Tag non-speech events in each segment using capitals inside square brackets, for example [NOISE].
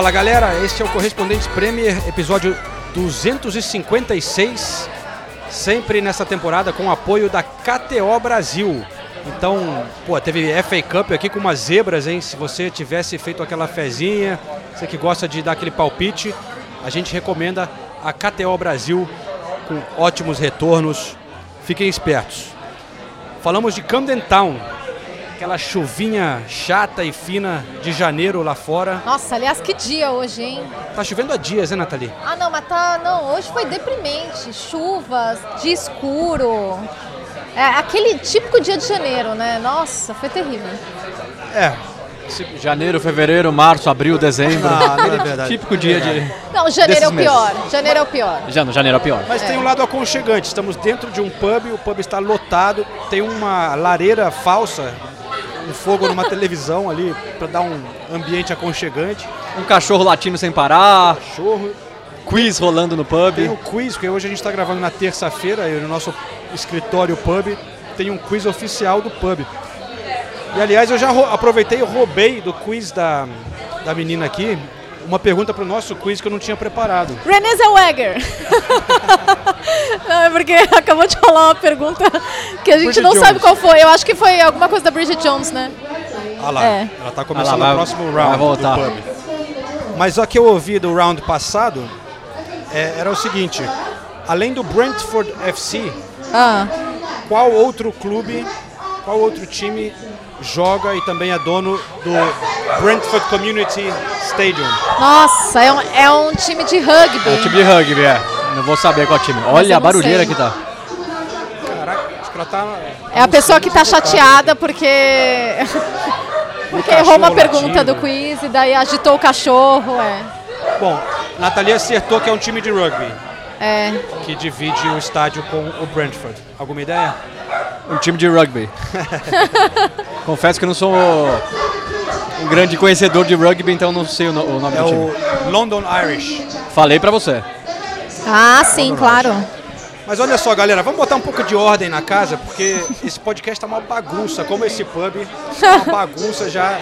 Fala galera, este é o Correspondentes Premier, episódio 256, sempre nessa temporada com apoio da KTO Brasil. Então, pô, teve FA Cup aqui com umas zebras, hein? Se você tivesse feito aquela fezinha, você que gosta de dar aquele palpite, a gente recomenda a KTO Brasil com ótimos retornos. Fiquem espertos. Falamos de Camden Town, aquela chuvinha chata e fina de janeiro lá fora. Nossa, aliás, que dia hoje, hein? Tá chovendo há dias, né, Nathalie? Ah, não, mas tá. Não, hoje foi deprimente. Chuvas, dia escuro. É aquele típico dia de janeiro, né? Nossa, foi terrível. É, Janeiro, fevereiro, março, abril, dezembro. Ah, não é verdade. [LAUGHS] Típico dia de. Não, janeiro é o pior. Janeiro é o pior. Já no janeiro é o pior. Mas tem um lado aconchegante. Estamos dentro de um pub, o pub está lotado, tem uma lareira falsa, um fogo numa televisão ali para dar um ambiente aconchegante. Um cachorro latindo sem parar, Cachorro. quiz rolando no pub. Tem o quiz, porque hoje a gente está gravando na terça-feira no nosso escritório pub tem um quiz oficial do pub. E aliás, eu já aproveitei e roubei do quiz da, da menina aqui uma pergunta para o nosso quiz que eu não tinha preparado. Renée Zellweger. [LAUGHS] não, é porque acabou de rolar uma pergunta que a gente Bridget não Jones. sabe qual foi. Eu acho que foi alguma coisa da Bridget Jones, né? Ah lá, É. ela tá começando Ah lá, vai- o próximo vai round voltar. do pub. Mas o que eu ouvi do round passado é, era o seguinte: além do Brentford FC, Ah. qual outro clube, qual outro time joga e também é dono do Brentford Community Stadium? Nossa, é um, é um time de rugby. É o time de rugby, é. Não vou saber qual time. Olha a barulheira sei. que tá. Caraca, acho que ela tá. É a pessoa que tá chateada porque. [LAUGHS] porque errou uma pergunta do quiz e daí agitou o cachorro, é. Bom, Natalia acertou que é um time de rugby É. que divide o estádio com o Brentford. Alguma ideia? Um time de rugby. [LAUGHS] Confesso que eu não sou um grande conhecedor de rugby, então não sei o, no- o nome É do time. o London Irish. Falei pra você. Ah, sim, claro. Mas olha só, galera, vamos botar um pouco de ordem na casa, porque esse podcast tá uma bagunça, como esse pub, tá uma bagunça já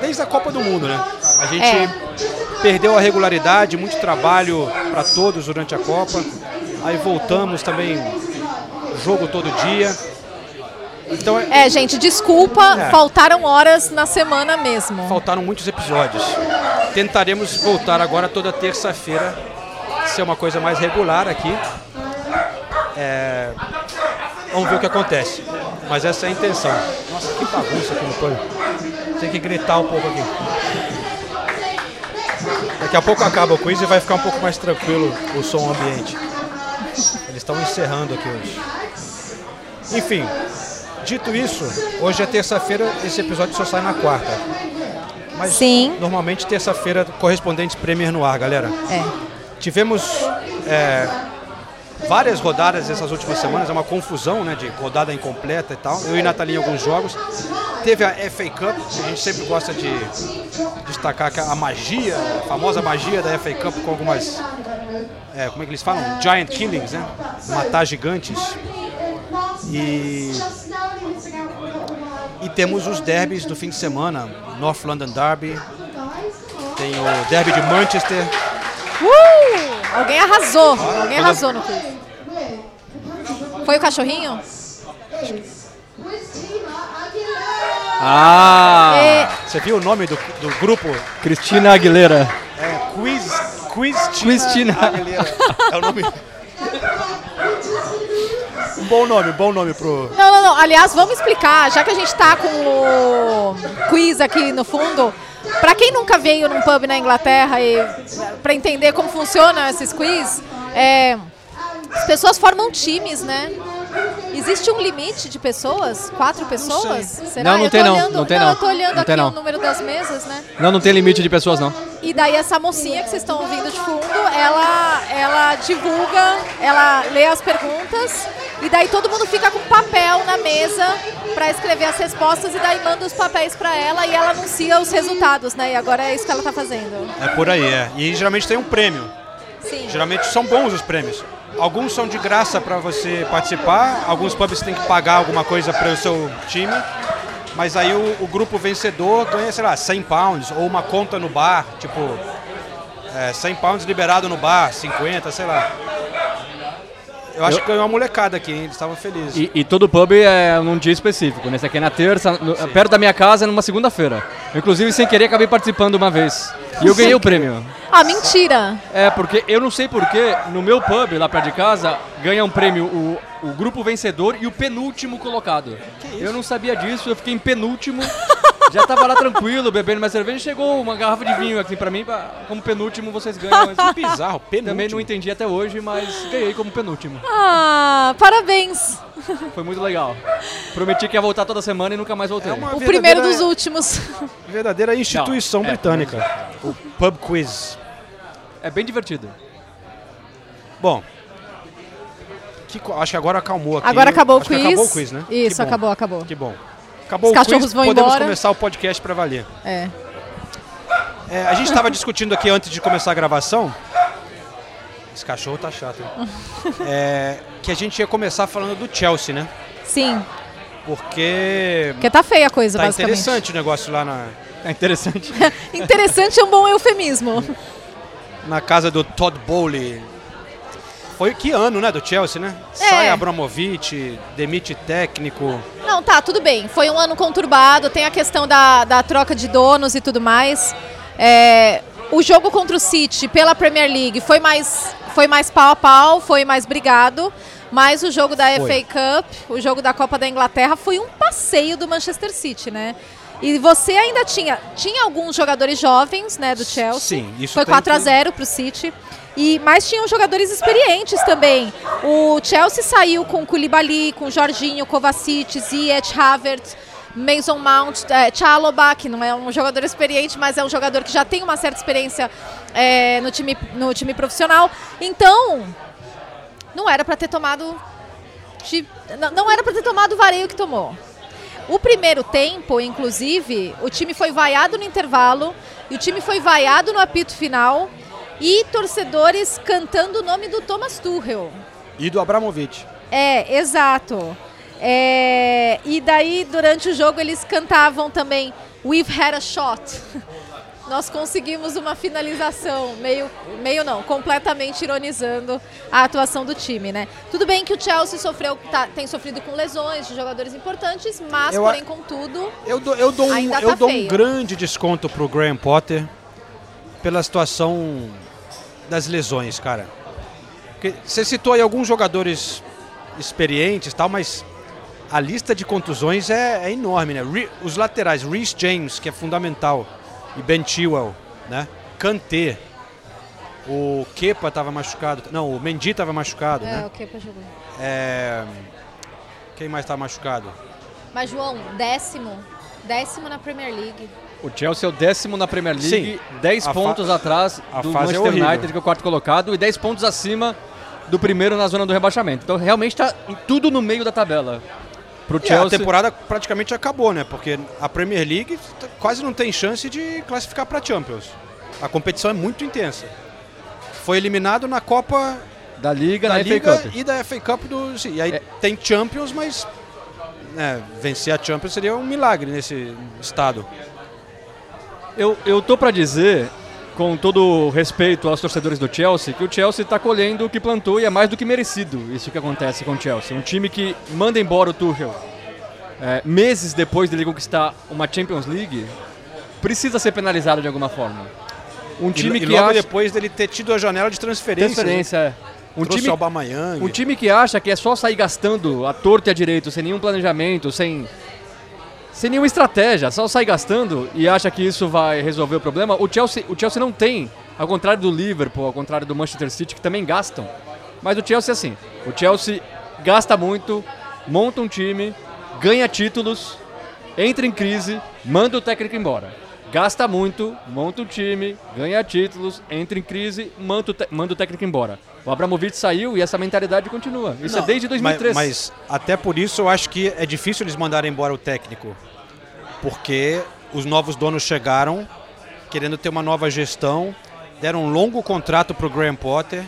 desde a Copa do Mundo, né? A gente É. perdeu a regularidade, muito trabalho para todos durante a Copa. Aí voltamos também jogo todo dia. Então é- É, gente, desculpa, É. faltaram horas na semana mesmo. faltaram muitos episódios. Tentaremos voltar agora toda terça-feira, ser uma coisa mais regular aqui. É, Vamos ver o que acontece. Mas essa é a intenção. Nossa, que bagunça aqui no pub. Tem que gritar um pouco aqui. Daqui a pouco acaba o quiz e vai ficar um pouco mais tranquilo o som ambiente. Eles estão encerrando aqui hoje. Enfim, dito isso, hoje é terça-feira, esse episódio só sai na quarta. Mas Sim. normalmente terça-feira, correspondentes Premier no ar, galera. É. Tivemos é, várias rodadas essas últimas semanas, é uma confusão né, de rodada incompleta e tal. Eu e Nathalie em alguns jogos. Teve a FA Cup, que a gente sempre gosta de destacar que a magia, a famosa magia da FA Cup com algumas. é, como é que eles falam? Giant killings, né? Matar gigantes. E. E temos os derbys do fim de semana, North London Derby, tem o derby de Manchester, Uh! Alguém arrasou. Alguém arrasou no quiz. Foi o cachorrinho? Ah! É, Você viu o nome do, do grupo? Cristina Aguilera. É Quiz. Quiz Cristina. Aguilera. É o nome. [LAUGHS] Bom nome, bom nome pro. Não, não, não. Aliás, vamos explicar, já que a gente tá com o quiz aqui no fundo. Pra quem nunca veio num pub na Inglaterra e para entender como funciona esses quiz, é, as pessoas formam times, né? Existe um limite de pessoas? Quatro pessoas? Será? Não, não Eu tem tô não, olhando- não tem não. eu tô olhando Não aqui não. o número das mesas, né? Não, não tem limite de pessoas, não. E daí essa mocinha que vocês estão ouvindo de fundo, ela, ela divulga, ela lê as perguntas e daí todo mundo fica com papel na mesa para escrever as respostas e daí manda os papéis para ela e ela anuncia os resultados, né? E agora é isso que ela tá fazendo. É por aí, é. E geralmente tem um prêmio. Sim. Geralmente são bons os prêmios. Alguns são de graça para você participar, alguns pubs tem que pagar alguma coisa para o seu time, mas aí o, o grupo vencedor ganha, sei lá, 100 pounds ou uma conta no bar, tipo, é, 100 pounds liberado no bar, 50, sei lá. Eu acho Eu- que ganhou uma molecada aqui, hein? Eles estavam felizes. E, e todo pub é num dia específico. Nesse aqui é na terça, no- perto da minha casa, numa segunda-feira. Eu, Inclusive, sem querer, acabei participando uma vez. E eu ganhei o prêmio. Ah, mentira! É, porque eu não sei porquê, no meu pub, lá perto de casa, ganha um prêmio o, o grupo vencedor e o penúltimo colocado. Eu não sabia disso, eu fiquei em penúltimo. Já tava lá tranquilo, bebendo minha cerveja, e chegou uma garrafa de vinho aqui pra mim, pra- como penúltimo vocês ganham. Mas [LAUGHS] Que bizarro, penúltimo. também não entendi até hoje, mas ganhei como penúltimo. Ah, parabéns! Foi muito legal. Prometi que ia voltar toda semana e nunca mais voltei. É uma O primeiro dos últimos. [LAUGHS] Verdadeira instituição Não, é, britânica. O pub quiz. É bem divertido. Bom. que acho que agora acalmou aqui. Agora acabou o Acho que quiz. acabou o quiz, né? Isso, acabou, acabou. Que bom. Acabou Os o cachorros quiz, vão podemos embora. começar o podcast para valer. É. É, a gente estava discutindo aqui antes de começar a gravação. Esse cachorro tá chato. hein? [LAUGHS] É, que a gente ia começar falando do Chelsea, né? Sim, Porque porque tá feia a coisa, tá basicamente. interessante o negócio lá na, É interessante. [LAUGHS] Interessante é um bom eufemismo. na casa do Todd Bowley. Foi que ano, né, do Chelsea, né? É. Sai Abramovich, demite técnico. Não, tá, tudo bem. Foi um ano conturbado, tem a questão da, da troca de donos e tudo mais. É, o jogo contra o City pela Premier League foi mais, foi mais pau a pau, foi mais brigado. Mas o jogo da Foi. FA Cup, o jogo da Copa da Inglaterra, foi um passeio do Manchester City, né? E você ainda tinha, tinha alguns jogadores jovens, né, do Chelsea. Sim, isso Foi tem 4 a que- 0 pro City. E, mas tinham jogadores experientes também. O Chelsea saiu com Koulibaly, com Jorginho, Kovacic, Ziyech, Havertz, Mason Mount, é, Chalobah, que não é um jogador experiente, mas é um jogador que já tem uma certa experiência é, no, time, no time profissional. Então, não era para ter tomado... de- não- não era para ter tomado o vareio que tomou. O primeiro tempo, inclusive, o time foi vaiado no intervalo e o time foi vaiado no apito final e torcedores cantando o nome do Thomas Tuchel. E do Abramovich. É, exato. É, e daí, durante o jogo, eles cantavam também We've had a shot. [LAUGHS] Nós conseguimos uma finalização, meio, meio não, completamente ironizando a atuação do time, né? Tudo bem que o Chelsea sofreu, tá- tem sofrido com lesões de jogadores importantes, mas, Eu porém, contudo, Eu dou, eu dou, um, eu tá dou um feio. grande desconto pro Graham Potter pela situação das lesões, cara. Porque você citou aí alguns jogadores experientes tal, mas a lista de contusões é, é enorme, né? Re- os laterais, Reece James, que é fundamental, e Ben Chilwell, né? Kanté, o Kepa estava machucado, não, o Mendy estava machucado, é né? o que para jogar. É, Quem mais estava machucado? Mas, João, décimo, décimo na Premier League. O Chelsea é o décimo na Premier League, Sim. 10 A fa- pontos atrás a do é Manchester horrível. United, que é o quarto colocado, e 10 pontos acima do primeiro na zona do rebaixamento. Então realmente está tudo no meio da tabela. Pro É, a Chelsea. temporada praticamente acabou, né? Porque a Premier League quase não tem chance de classificar para Champions. A competição é muito intensa. Foi eliminado na Copa da Liga, da Liga e da FA Cup do. sim, E aí É. tem Champions, mas né, vencer a Champions seria um milagre nesse estado. Eu, eu tô pra dizer, com todo o respeito aos torcedores do Chelsea, que o Chelsea tá colhendo o que plantou e é mais do que merecido isso que acontece com o Chelsea. Um time que manda embora o Tuchel é, meses depois dele conquistar uma Champions League, precisa ser penalizado de alguma forma. Um E, time e que logo acha... depois dele ter tido a janela de transferência. Transferência, é. Um time, um time que acha que é só sair gastando a torto e a direito, sem nenhum planejamento, sem, sem nenhuma estratégia, só sair gastando e acha que isso vai resolver o problema. O Chelsea, o Chelsea não tem, ao contrário do Liverpool, ao contrário do Manchester City, que também gastam. Mas o Chelsea é assim, o Chelsea gasta muito monta um time, ganha títulos, entra em crise, manda o técnico embora. Gasta muito, monta um time, ganha títulos, entra em crise, manda o, manda o técnico embora. O Abramovich saiu e essa mentalidade continua. Isso é Não, desde 2013. Mas, mas até por isso eu acho que é difícil eles mandarem embora o técnico. Porque os novos donos chegaram querendo ter uma nova gestão, deram um longo contrato pro Graham Potter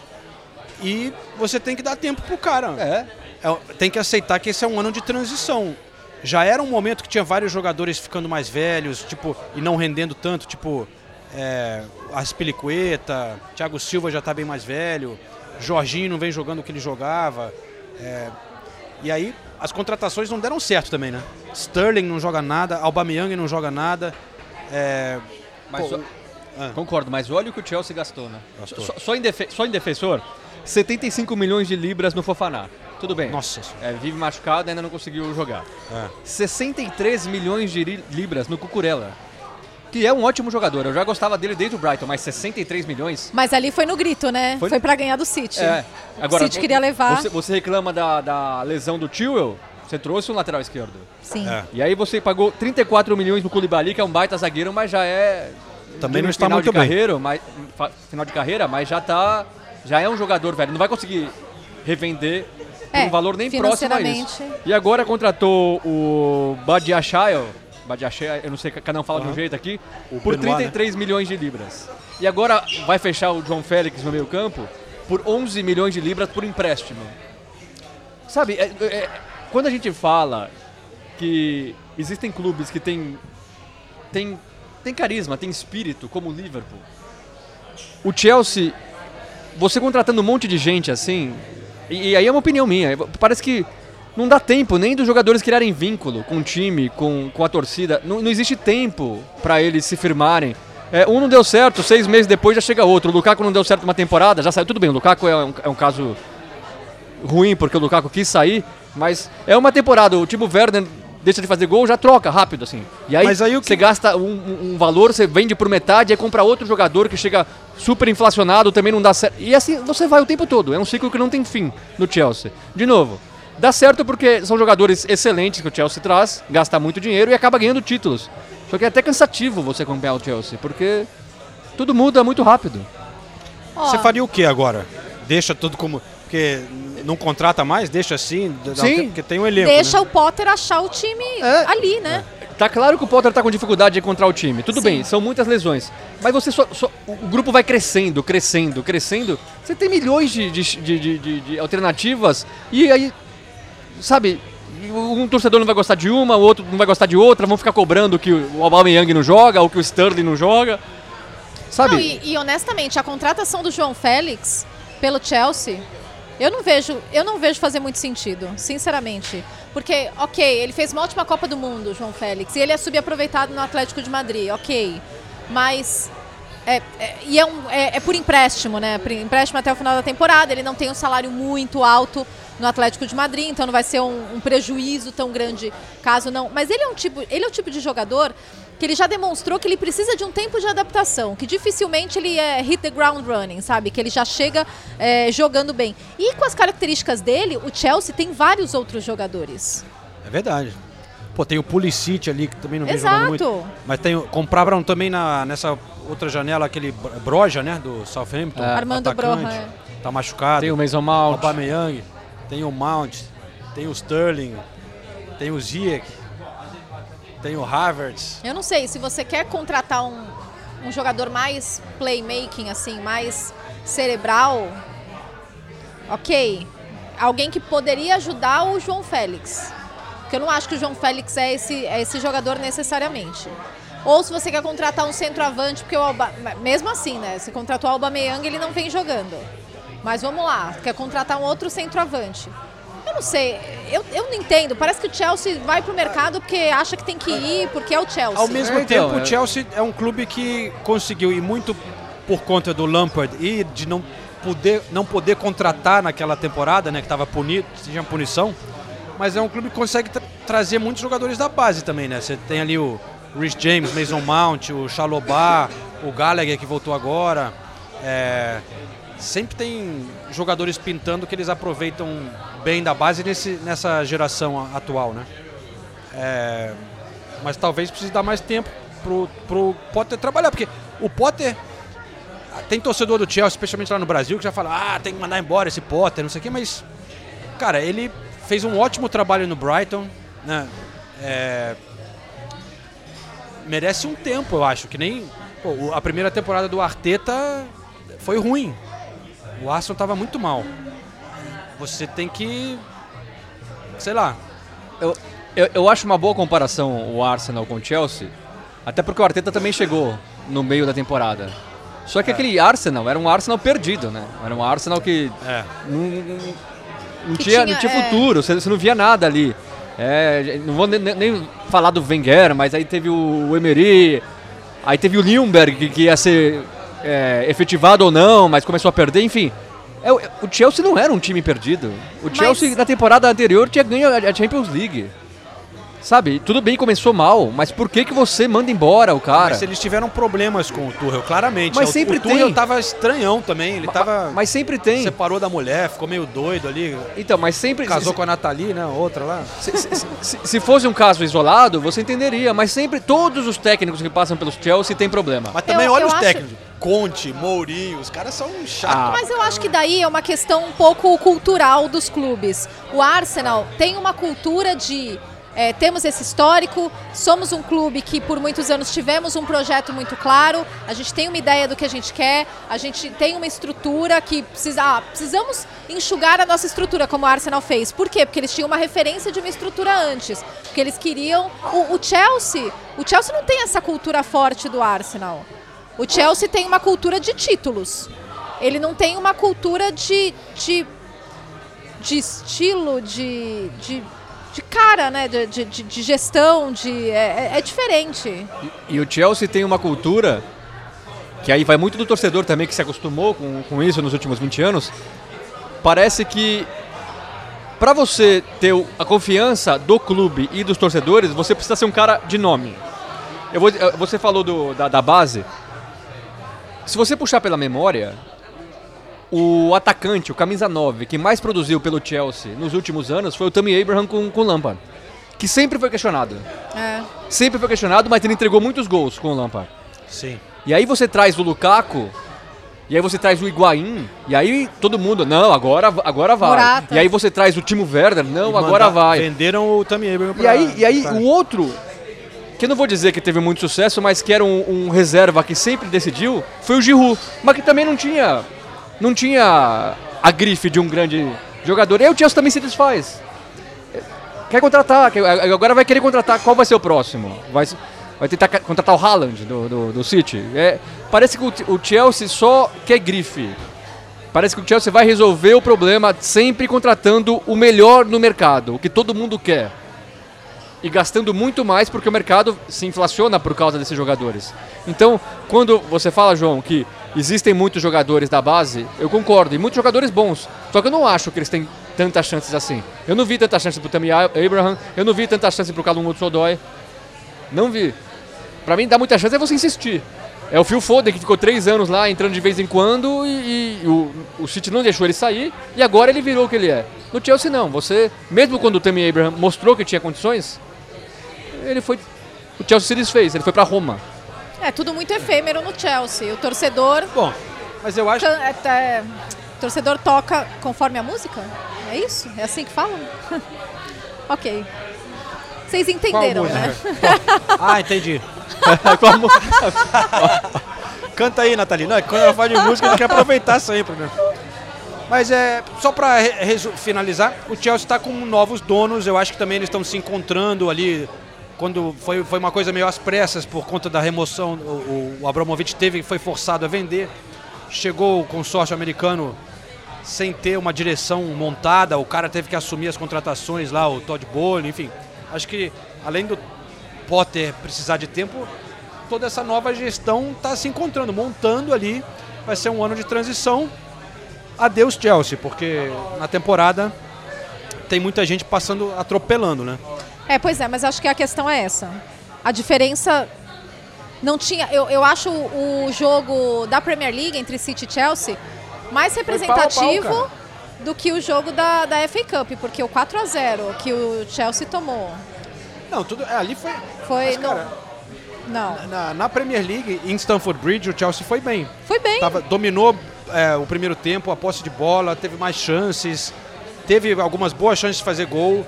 e você tem que dar tempo pro cara. É. É, tem que aceitar que esse é um ano de transição. Já era um momento que tinha vários jogadores ficando mais velhos, tipo, e não rendendo tanto, tipo, é, Aspilicueta, Thiago Silva já tá bem mais velho, Jorginho não vem jogando o que ele jogava. é, e aí as contratações não deram certo também, né? Sterling não joga nada, Aubameyang não joga nada. é, Mas pô, só- ah. Concordo, mas olha o que o Chelsea gastou, né? Gastou. Só, só em só em defensor, 75 milhões de libras no Fofaná. Tudo bem. Nossa. É, vive machucado ainda não conseguiu jogar. É. 63 milhões de libras no Cucurella. Que é um ótimo jogador. Eu já gostava dele desde o Brighton, mas 63 milhões. Mas ali foi no grito, né? Foi- Foi, pra ganhar do City. É. Agora, o City queria levar. Você, você reclama da, da lesão do Tewell, você trouxe um lateral esquerdo. Sim. É. E aí você pagou 34 milhões no Koulibaly, que é um baita zagueiro, mas já é Também não está final muito de bem. carreira, mas fa- final de carreira, mas já tá já é um jogador velho, não vai conseguir revender por É, um valor nem próximo a isso. E agora contratou o Badiachai, Badiachai, eu não sei, cada um fala de um jeito aqui, por Benoit, 33 milhões de libras. E agora vai fechar o João Félix no meio-campo por 11 milhões de libras por empréstimo. Sabe, é- é- quando a gente fala que existem clubes que têm tem, tem carisma, tem espírito, como o Liverpool, o Chelsea, você contratando um monte de gente assim, e, e aí é uma opinião minha, parece que não dá tempo nem dos jogadores criarem vínculo com o time, com, com a torcida. Não, não existe tempo para eles se firmarem. É, um não deu certo, seis meses depois já chega outro. O Lukaku não deu certo uma temporada, já saiu. Tudo bem, o Lukaku é um, é um caso ruim porque o Lukaku quis sair, mas é uma temporada. O Timo Werner deixa de fazer gol, já troca rápido assim. E aí, aí o que- você gasta um, um- um valor, você vende por metade, aí compra outro jogador que chega super inflacionado, também não dá certo. E assim você vai o tempo todo. É um ciclo que não tem fim no Chelsea. De novo, dá certo porque são jogadores excelentes que o Chelsea traz, gasta muito dinheiro e acaba ganhando títulos. Só que é até cansativo você acompanhar o Chelsea, porque tudo muda muito rápido. Ó, Você faria o que agora? Deixa tudo como. Porque não contrata mais? Deixa assim? Sim. Porque tem um elenco. Deixa né? o Potter achar o time É. ali, né? Tá claro que o Potter tá com dificuldade de encontrar o time. Tudo Sim. bem, são muitas lesões. Mas você só, só- O grupo vai crescendo, crescendo, crescendo. Você tem milhões de- de- de- de alternativas. E aí. Sabe? Um torcedor não vai gostar de uma, o outro não vai gostar de outra, vão ficar cobrando que o Aubameyang não joga, ou que o Sterling não joga. Sabe? Não, e, e, honestamente, a contratação do João Félix pelo Chelsea, eu não vejo, eu não vejo fazer muito sentido, sinceramente. Porque, ok, ele fez uma ótima Copa do Mundo, João Félix, e ele é subaproveitado no Atlético de Madrid, ok. Mas é, é- e é, um- é- é por empréstimo, né? Empréstimo até o final da temporada. Ele não tem um salário muito alto no Atlético de Madrid, então não vai ser um, um prejuízo tão grande caso não. Mas ele é um tipo, ele é o tipo de jogador que ele já demonstrou que ele precisa de um tempo de adaptação, que dificilmente ele é hit the ground running, sabe? Que ele já chega é, jogando bem. E com as características dele, o Chelsea tem vários outros jogadores. É verdade. Pô, tem o Pulisic ali que também não vem jogando muito. Exato. Mas tem, o- compraram também na, nessa outra janela aquele Bro- Broja, né? Do Southampton. É. Armando Broja, é. Tá machucado. Tem o Mason o Mount. Aubameyang, tem o Mount, tem o Sterling, tem o Ziyech, tem o Havertz. Eu não sei, se você quer contratar um, um jogador mais playmaking, assim, mais cerebral, ok. Alguém que poderia ajudar o João Félix. Porque eu não acho que o João Félix é esse, é esse jogador necessariamente. Ou se você quer contratar um centroavante, porque o Alba, mesmo assim, né? Você contratou o Aubameyang, ele não vem jogando. Mas vamos lá, quer contratar um outro centroavante. Eu não sei, eu, eu não entendo. Parece que o Chelsea vai pro mercado porque acha que tem que ir, porque é o Chelsea. Ao mesmo É, então, tempo, é- o Chelsea é um clube que conseguiu, e muito por conta do Lampard e de não poder, não poder contratar naquela temporada, né? Que estava punido, tinha punição. Mas é um clube que consegue tra- trazer muitos jogadores da base também, né? Você tem ali o Rhys James, Mason Mount, o Chalobah, o Gallagher que voltou agora. É, sempre tem jogadores pintando que eles aproveitam bem da base nesse, nessa geração atual, né? É, mas talvez precise dar mais tempo pro, pro Potter trabalhar, porque o Potter tem torcedor do Chelsea, especialmente lá no Brasil, que já fala, ah, tem que mandar embora esse Potter, não sei o quê, mas, cara, ele fez um ótimo trabalho no Brighton, né? É, merece um tempo, eu acho, que nem pô, a primeira temporada do Arteta foi ruim. O Arsenal estava muito mal. Você tem que, sei lá, Eu, eu, eu acho uma boa comparação o Arsenal com o Chelsea, até porque o Arteta também chegou no meio da temporada. Só que aquele Arsenal era um Arsenal perdido, né? Era um Arsenal que é, não, não- tinha, tinha, não tinha é. futuro, você, você não via nada ali. É, não vou nem, nem- falar do Wenger, mas aí teve o Emery, aí teve o Ljungberg, que, que ia ser é, efetivado ou não, mas começou a perder, enfim. É, o o Chelsea não era um time perdido. O Mas- Chelsea, na temporada anterior, tinha ganho a Champions League. Sabe, tudo bem, começou mal, mas por que, que você manda embora o cara? mas eles tiveram problemas com o Tuchel, claramente. Mas O- sempre o Tuchel tem. tava estranhão também, ele Ma- tava Mas sempre tem. separou da mulher, ficou meio doido ali, Então, mas sempre. casou com a Nathalie, né, outra lá. Se, se- se- se fosse um caso isolado, você entenderia, mas sempre todos os técnicos que passam pelos Chelsea têm problema. Mas também Eu- olha eu os acho- técnicos, Conte, Mourinho, os caras são chatos. Ah, Mas eu acho que daí é uma questão um pouco cultural dos clubes. O Arsenal tem uma cultura de. é, temos esse histórico, somos um clube que por muitos anos tivemos um projeto muito claro, a gente tem uma ideia do que a gente quer, a gente tem uma estrutura que precisa, ah, precisamos enxugar a nossa estrutura, como o Arsenal fez. Por quê? Porque eles tinham uma referência de uma estrutura antes. Porque eles queriam. O, o Chelsea, o Chelsea não tem essa cultura forte do Arsenal. O Chelsea tem uma cultura de títulos. Ele não tem uma cultura de, de, de estilo, de, de, de cara, né? De, de, de- gestão, de, é, é- é diferente. E o Chelsea tem uma cultura que aí vai muito do torcedor também que se acostumou com, com isso nos últimos 20 anos. Parece que para você ter a confiança do clube e dos torcedores, você precisa ser um cara de nome. Eu vou, eh, você falou do- da, da base. Se você puxar pela memória, o atacante, o camisa 9, que mais produziu pelo Chelsea nos últimos anos foi o Tammy Abraham com, com o Lampard. Que sempre foi questionado. É. Sempre foi questionado, mas ele entregou muitos gols com o Lampard. Sim. E aí você traz o Lukaku, e aí você traz o Higuaín, e aí todo mundo, não, agora, agora vai. Morata. E aí você traz o Timo Werner, não, E agora mandar- vai. Venderam o Tammy Abraham E pra- aí, e aí pra- o outro, que eu não vou dizer que teve muito sucesso, mas que era um, um reserva que sempre decidiu, foi o Giroud. Mas que também não tinha, não tinha a grife de um grande jogador. E aí o Chelsea também se desfaz. Quer contratar, agora vai querer contratar, qual vai ser o próximo? Vai, vai tentar contratar o Haaland do, do, do City? É, parece que o, o Chelsea só quer grife. Parece que o Chelsea vai resolver o problema sempre contratando o melhor no mercado, o que todo mundo quer e gastando muito mais porque o mercado se inflaciona por causa desses jogadores. Então, quando você fala, João, que existem muitos jogadores da base, eu concordo, e muitos jogadores bons. Só que eu não acho que eles têm tantas chances assim. Eu não vi tantas chances pro Tammy Abraham, eu não vi tantas chances pro Calum Hudson-Odoi. Não vi. Pra mim, dar muita chance é você insistir. É o Phil Foden que ficou três anos lá, entrando de vez em quando, e, e o, o City não deixou ele sair, e agora ele virou o que ele é. No Chelsea não, você, mesmo quando o Tammy Abraham mostrou que tinha condições, ele foi. O Chelsea se desfez, ele foi pra Roma. É tudo muito efêmero no Chelsea. O torcedor. Bom, mas eu acho can- é, é, o torcedor toca conforme a música? É isso? É assim que falam? [LAUGHS] ok. Vocês entenderam, né? [LAUGHS] Ah, entendi. [LAUGHS] Qual Canta aí, Nathalie. Não, é que quando ela fala de música, a gente quer aproveitar sempre, né? Mas é só para finalizar, o Chelsea está com novos donos. Eu acho que também eles estão se encontrando ali. Quando foi, foi uma coisa meio às pressas por conta da remoção, o, o Abramovich teve foi forçado a vender. Chegou o consórcio americano sem ter uma direção montada. O cara teve que assumir as contratações lá, o Todd Bowley, enfim. Acho que além do Potter precisar de tempo, toda essa nova gestão está se encontrando, montando ali. Vai ser um ano de transição. Adeus Chelsea, porque na temporada tem muita gente passando, atropelando, né? É, pois é, mas acho que a questão é essa. A diferença não tinha. Eu, eu acho o jogo da Premier League entre City e Chelsea mais pau a pau, representativo cara. do que o jogo da, da FA Cup, porque o 4 a 0 que o Chelsea tomou Não, tudo. É, ali foi. foi. Mas, cara, não, na, na Premier League, em Stamford Bridge, o Chelsea foi bem. foi bem. Tava, dominou é, o primeiro tempo, a posse de bola, teve mais chances, teve algumas boas chances de fazer gol.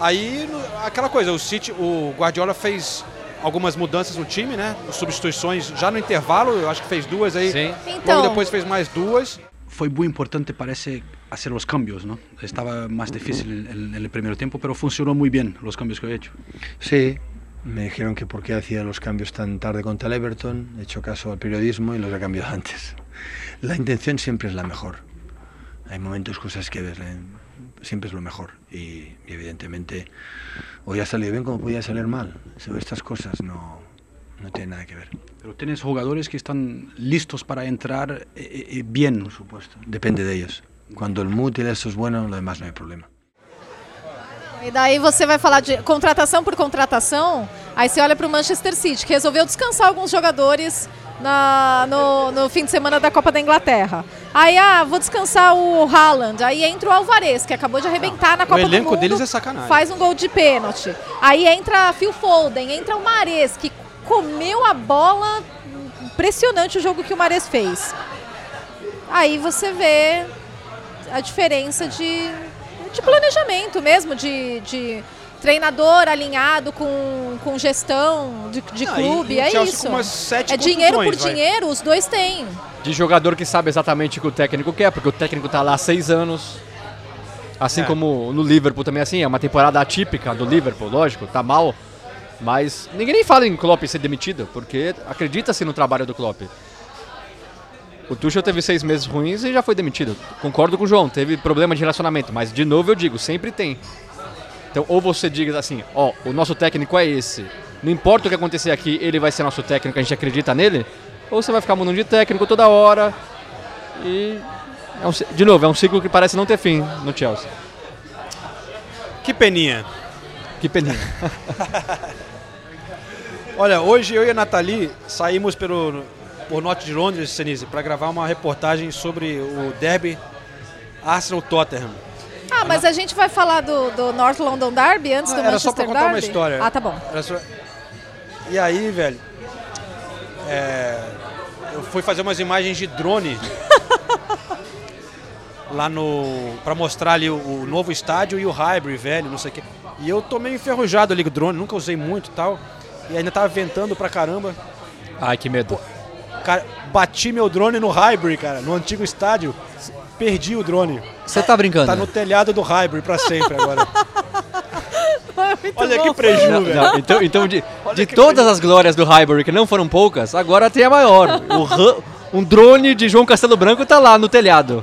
Aí, no- aquela coisa, o City, o Guardiola fez algumas mudanças no time, né? Substituições já no intervalo, eu acho que fez duas aí. Sim. Então- Logo depois fez mais duas. Fue muy importante, parece, hacer los cambios, ¿no? Estaba más difícil en, el primer tiempo, pero funcionó muy bien los cambios que he hecho. Sí, me dijeron que por qué hacía los cambios tan tarde contra el Everton, he hecho caso al periodismo y los he cambiado [LAUGHS] antes. La intención siempre es la mejor. Hay momentos, cosas que ver, eh, siempre es lo mejor. Y, y evidentemente, hoy ha salido bien como podía salir mal. Sobre estas cosas no, no tiene nada que ver. Pero tienes jugadores que están listos para entrar eh, eh, bien. Por supuesto. Depende de ellos. Cuando el mood y eso es bueno, lo demás no hay problema. E daí você vai falar de contratação por contratação, aí você olha para o Manchester City, que resolveu descansar alguns jogadores na- no, no fim de semana da Copa da Inglaterra. Aí, ah, vou descansar o Haaland. Aí entra o Alvarez, que acabou de arrebentar na o Copa do elenco Mundo. deles é sacanagem. Faz um gol de pênalti. Aí entra Phil Foden, entra o Mares, que comeu a bola. Impressionante o jogo que o Mares fez. Aí você vê a diferença de, de planejamento mesmo, de, de treinador alinhado com, com gestão de, de Ah, e- clube. e o é isso. É dinheiro por vai. dinheiro, os dois têm. De jogador que sabe exatamente o que o técnico quer, porque o técnico tá lá há seis anos. Assim É. como no Liverpool também, assim, é uma temporada atípica do Liverpool, lógico, tá mal. Mas ninguém nem fala em Klopp ser demitido, porque acredita-se no trabalho do Klopp. O Tuchel teve seis meses ruins e já foi demitido. Concordo com o João, teve problema de relacionamento, mas de novo eu digo, sempre tem. Então, ou você diga assim, ó, o nosso técnico é esse. Não importa o que acontecer aqui, ele vai ser nosso técnico, a gente acredita nele. Ou você vai ficar mudando de técnico toda hora. E. é um de novo, é um ciclo que parece não ter fim no Chelsea. Que peninha. Que peninha. [LAUGHS] Olha, hoje eu e a Nathalie saímos pelo, por Norte de Londres, Senise, para gravar uma reportagem sobre o derby Arsenal-Tottenham. Ah, mas a gente vai falar do, do North London Derby antes do Ah, Era só Manchester pra contar uma Derby? história. Ah, tá bom. Só- E aí, velho, é, eu fui fazer umas imagens de drone [LAUGHS] lá no para mostrar ali o, o novo estádio e o Highbury, velho, não sei o quê. E eu tô meio enferrujado ali com o drone, nunca usei muito e tal. E ainda tava ventando pra caramba. Ai, que medo. Cara, bati meu drone no Highbury, cara, no antigo estádio. Perdi o drone. Você tá brincando? Tá no telhado do Highbury pra sempre agora. [LAUGHS] Muito Olha bom. que preju, Não, velho. então, então de, de todas as glórias do Highbury, que não foram poucas, agora tem a maior. O um drone de João Castelo Branco tá lá no telhado.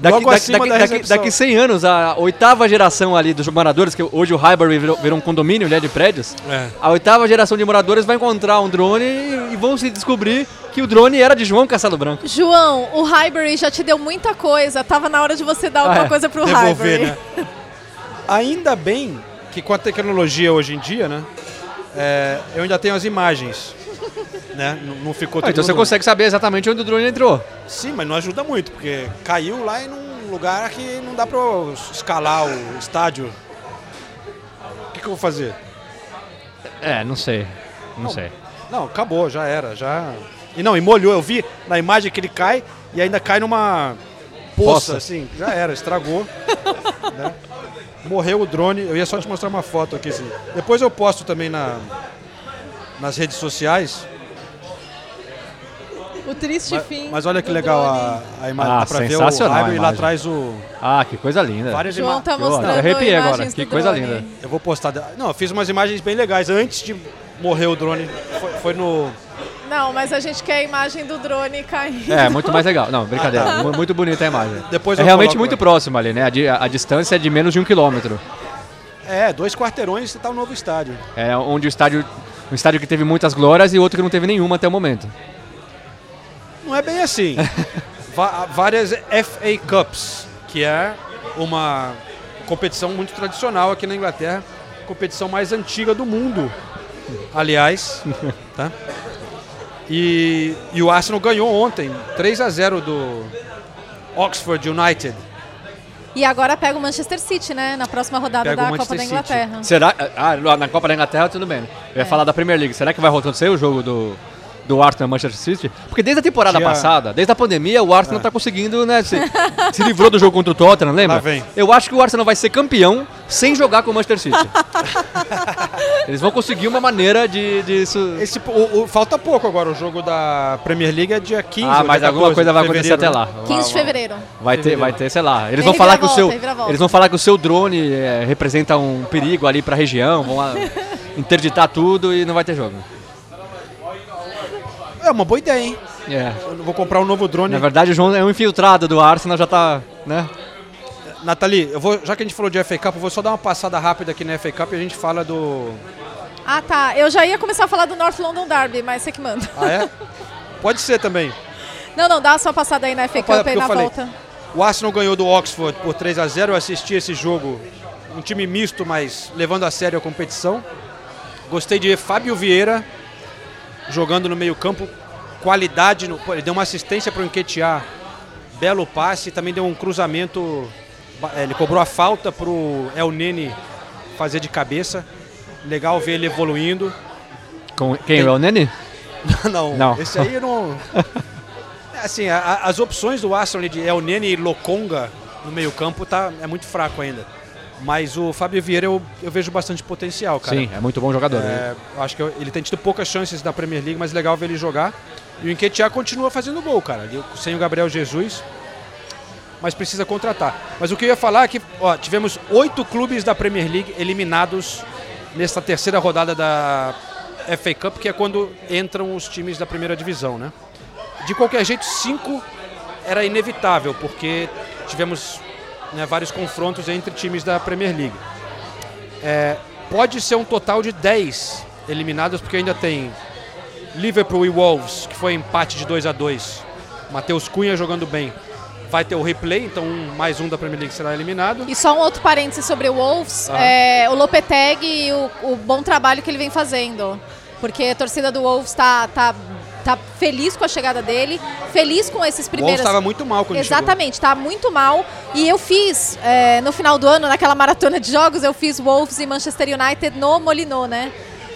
Daqui, Logo daqui, acima daqui, da daqui, daqui 100 anos, a oitava geração ali dos moradores, que hoje o Highbury virou, virou um condomínio né, de prédios, É. a oitava geração de moradores vai encontrar um drone e, e vão se descobrir que o drone era de João Castelo Branco. João, o Highbury já te deu muita coisa. Tava na hora de você dar alguma Ah, é. coisa pro devolver, Highbury. né? Ainda bem que com a tecnologia hoje em dia, né? é, eu ainda tenho as imagens. Né? Não, não ficou Ah, então você consegue saber exatamente onde o drone entrou. Sim, mas não ajuda muito, porque caiu lá em um lugar que não dá pra eu escalar o estádio. O que, que eu vou fazer? É, não sei. Não sei. Não, acabou, já era, já. E não, e molhou, eu vi na imagem que ele cai e ainda cai numa poça, Poça. assim, já era, estragou. né? Morreu o drone, eu ia só te mostrar uma foto aqui, assim. Depois eu posto também na, nas redes sociais. O triste Mas, fim. mas olha que legal drone. a, a imagem, Ah, dá pra ver o Highbury e lá atrás o. Ah, que coisa linda. Várias João imagens. tá mostrando Arrepiei agora, que coisa drone. linda. Eu vou postar. Não, eu fiz umas imagens bem legais antes de morrer o drone. Foi, foi no. Não, mas a gente quer a imagem do drone caindo. É, muito mais legal. Não, brincadeira. Mu- Muito bonita a imagem. Depois é eu realmente muito lá. próximo ali, né? A, di- a distância é de menos de um quilômetro. É, dois quarteirões e tá o novo estádio. É onde o estádio. Um estádio que teve muitas glórias e outro que não teve nenhuma até o momento. Não é bem assim. [LAUGHS] Várias FA Cups, que é uma competição muito tradicional aqui na Inglaterra, competição mais antiga do mundo, aliás. [LAUGHS] tá? E, e o Arsenal ganhou ontem, 3 a 0 do Oxford United. E agora pega o Manchester City, né? Na próxima rodada Pega da Copa da City. Inglaterra. Será? Ah, na Copa da Inglaterra tudo bem. Eu ia falar da Premier League. Será que vai acontecer o jogo do, do Arsenal e Manchester City? Porque desde a temporada Tinha- passada, desde a pandemia, o Arsenal tá conseguindo, né? Se, se livrou do jogo contra o Tottenham, lembra? Lá vem. Eu acho que o Arsenal vai ser campeão sem jogar com o Manchester City. [LAUGHS] Eles vão conseguir uma maneira de. de isso... Esse, o- o- falta pouco agora, o jogo da Premier League é dia 15 Ah, mas alguma 14 coisa vai acontecer até né? lá. 15 de fevereiro. Vai ter, vai ter, sei lá. Eles vão falar que o seu, eles vão falar que o seu drone é, representa um perigo ali pra região, vão interditar tudo e não vai ter jogo. É uma boa ideia, hein? É. Eu vou comprar um novo drone. Na verdade, o João é um infiltrado do Arsenal, já tá, né? Nathalie, eu vou, já que a gente falou de FA Cup, eu vou só dar uma passada rápida aqui na FA Cup e a gente fala do. Ah, tá. Eu já ia começar a falar do North London Derby, mas você que manda. Ah, é? Pode ser também. Não, não, dá só uma passada aí na FA Cup eu na falei. volta. O Arsenal ganhou do Oxford por 3 a 0 Eu assisti esse jogo. Um time misto, mas levando a sério a competição. Gostei de ver Fábio Vieira jogando no meio-campo. Qualidade. No, ele deu uma assistência para o Enquetear. Belo passe. Também deu um cruzamento. Ele cobrou a falta para o El Nene fazer de cabeça. Legal ver ele evoluindo. Com, quem? Tem- O Nene? [LAUGHS] não, Não. esse aí não. [LAUGHS] É, Assim, a- as opções do Arsenal de El Nene e Lokonga no meio-campo tá, é muito fraco ainda. Mas o Fábio Vieira eu, eu vejo bastante potencial, cara. Sim, é muito bom jogador. né? É, eu acho que eu- ele tem tido poucas chances na Premier League, mas legal ver ele jogar. E o Enquetear continua fazendo gol, cara. Sem o Gabriel Jesus, mas precisa contratar. Mas o que eu ia falar é que ó, tivemos oito clubes da Premier League eliminados nesta terceira rodada da FA Cup, que é quando entram os times da primeira divisão, né? De qualquer jeito, cinco era inevitável, porque tivemos né, vários confrontos entre times da Premier League. É, pode ser um total de 10 eliminados, porque ainda tem Liverpool e Wolves, que foi empate de 2 a 2 Matheus Cunha jogando bem. Vai ter o replay, então um, mais um da Premier League será eliminado. E só um outro parênteses sobre o Wolves, Ah. é, o Lopetegui e o, o bom trabalho que ele vem fazendo. Porque a torcida do Wolves tá, tá, tá feliz com a chegada dele, feliz com esses O primeiros... estava muito mal quando. Exatamente, tá muito mal. E eu fiz, é, no final do ano, naquela maratona de jogos, eu fiz Wolves e Manchester United no Molinô, né?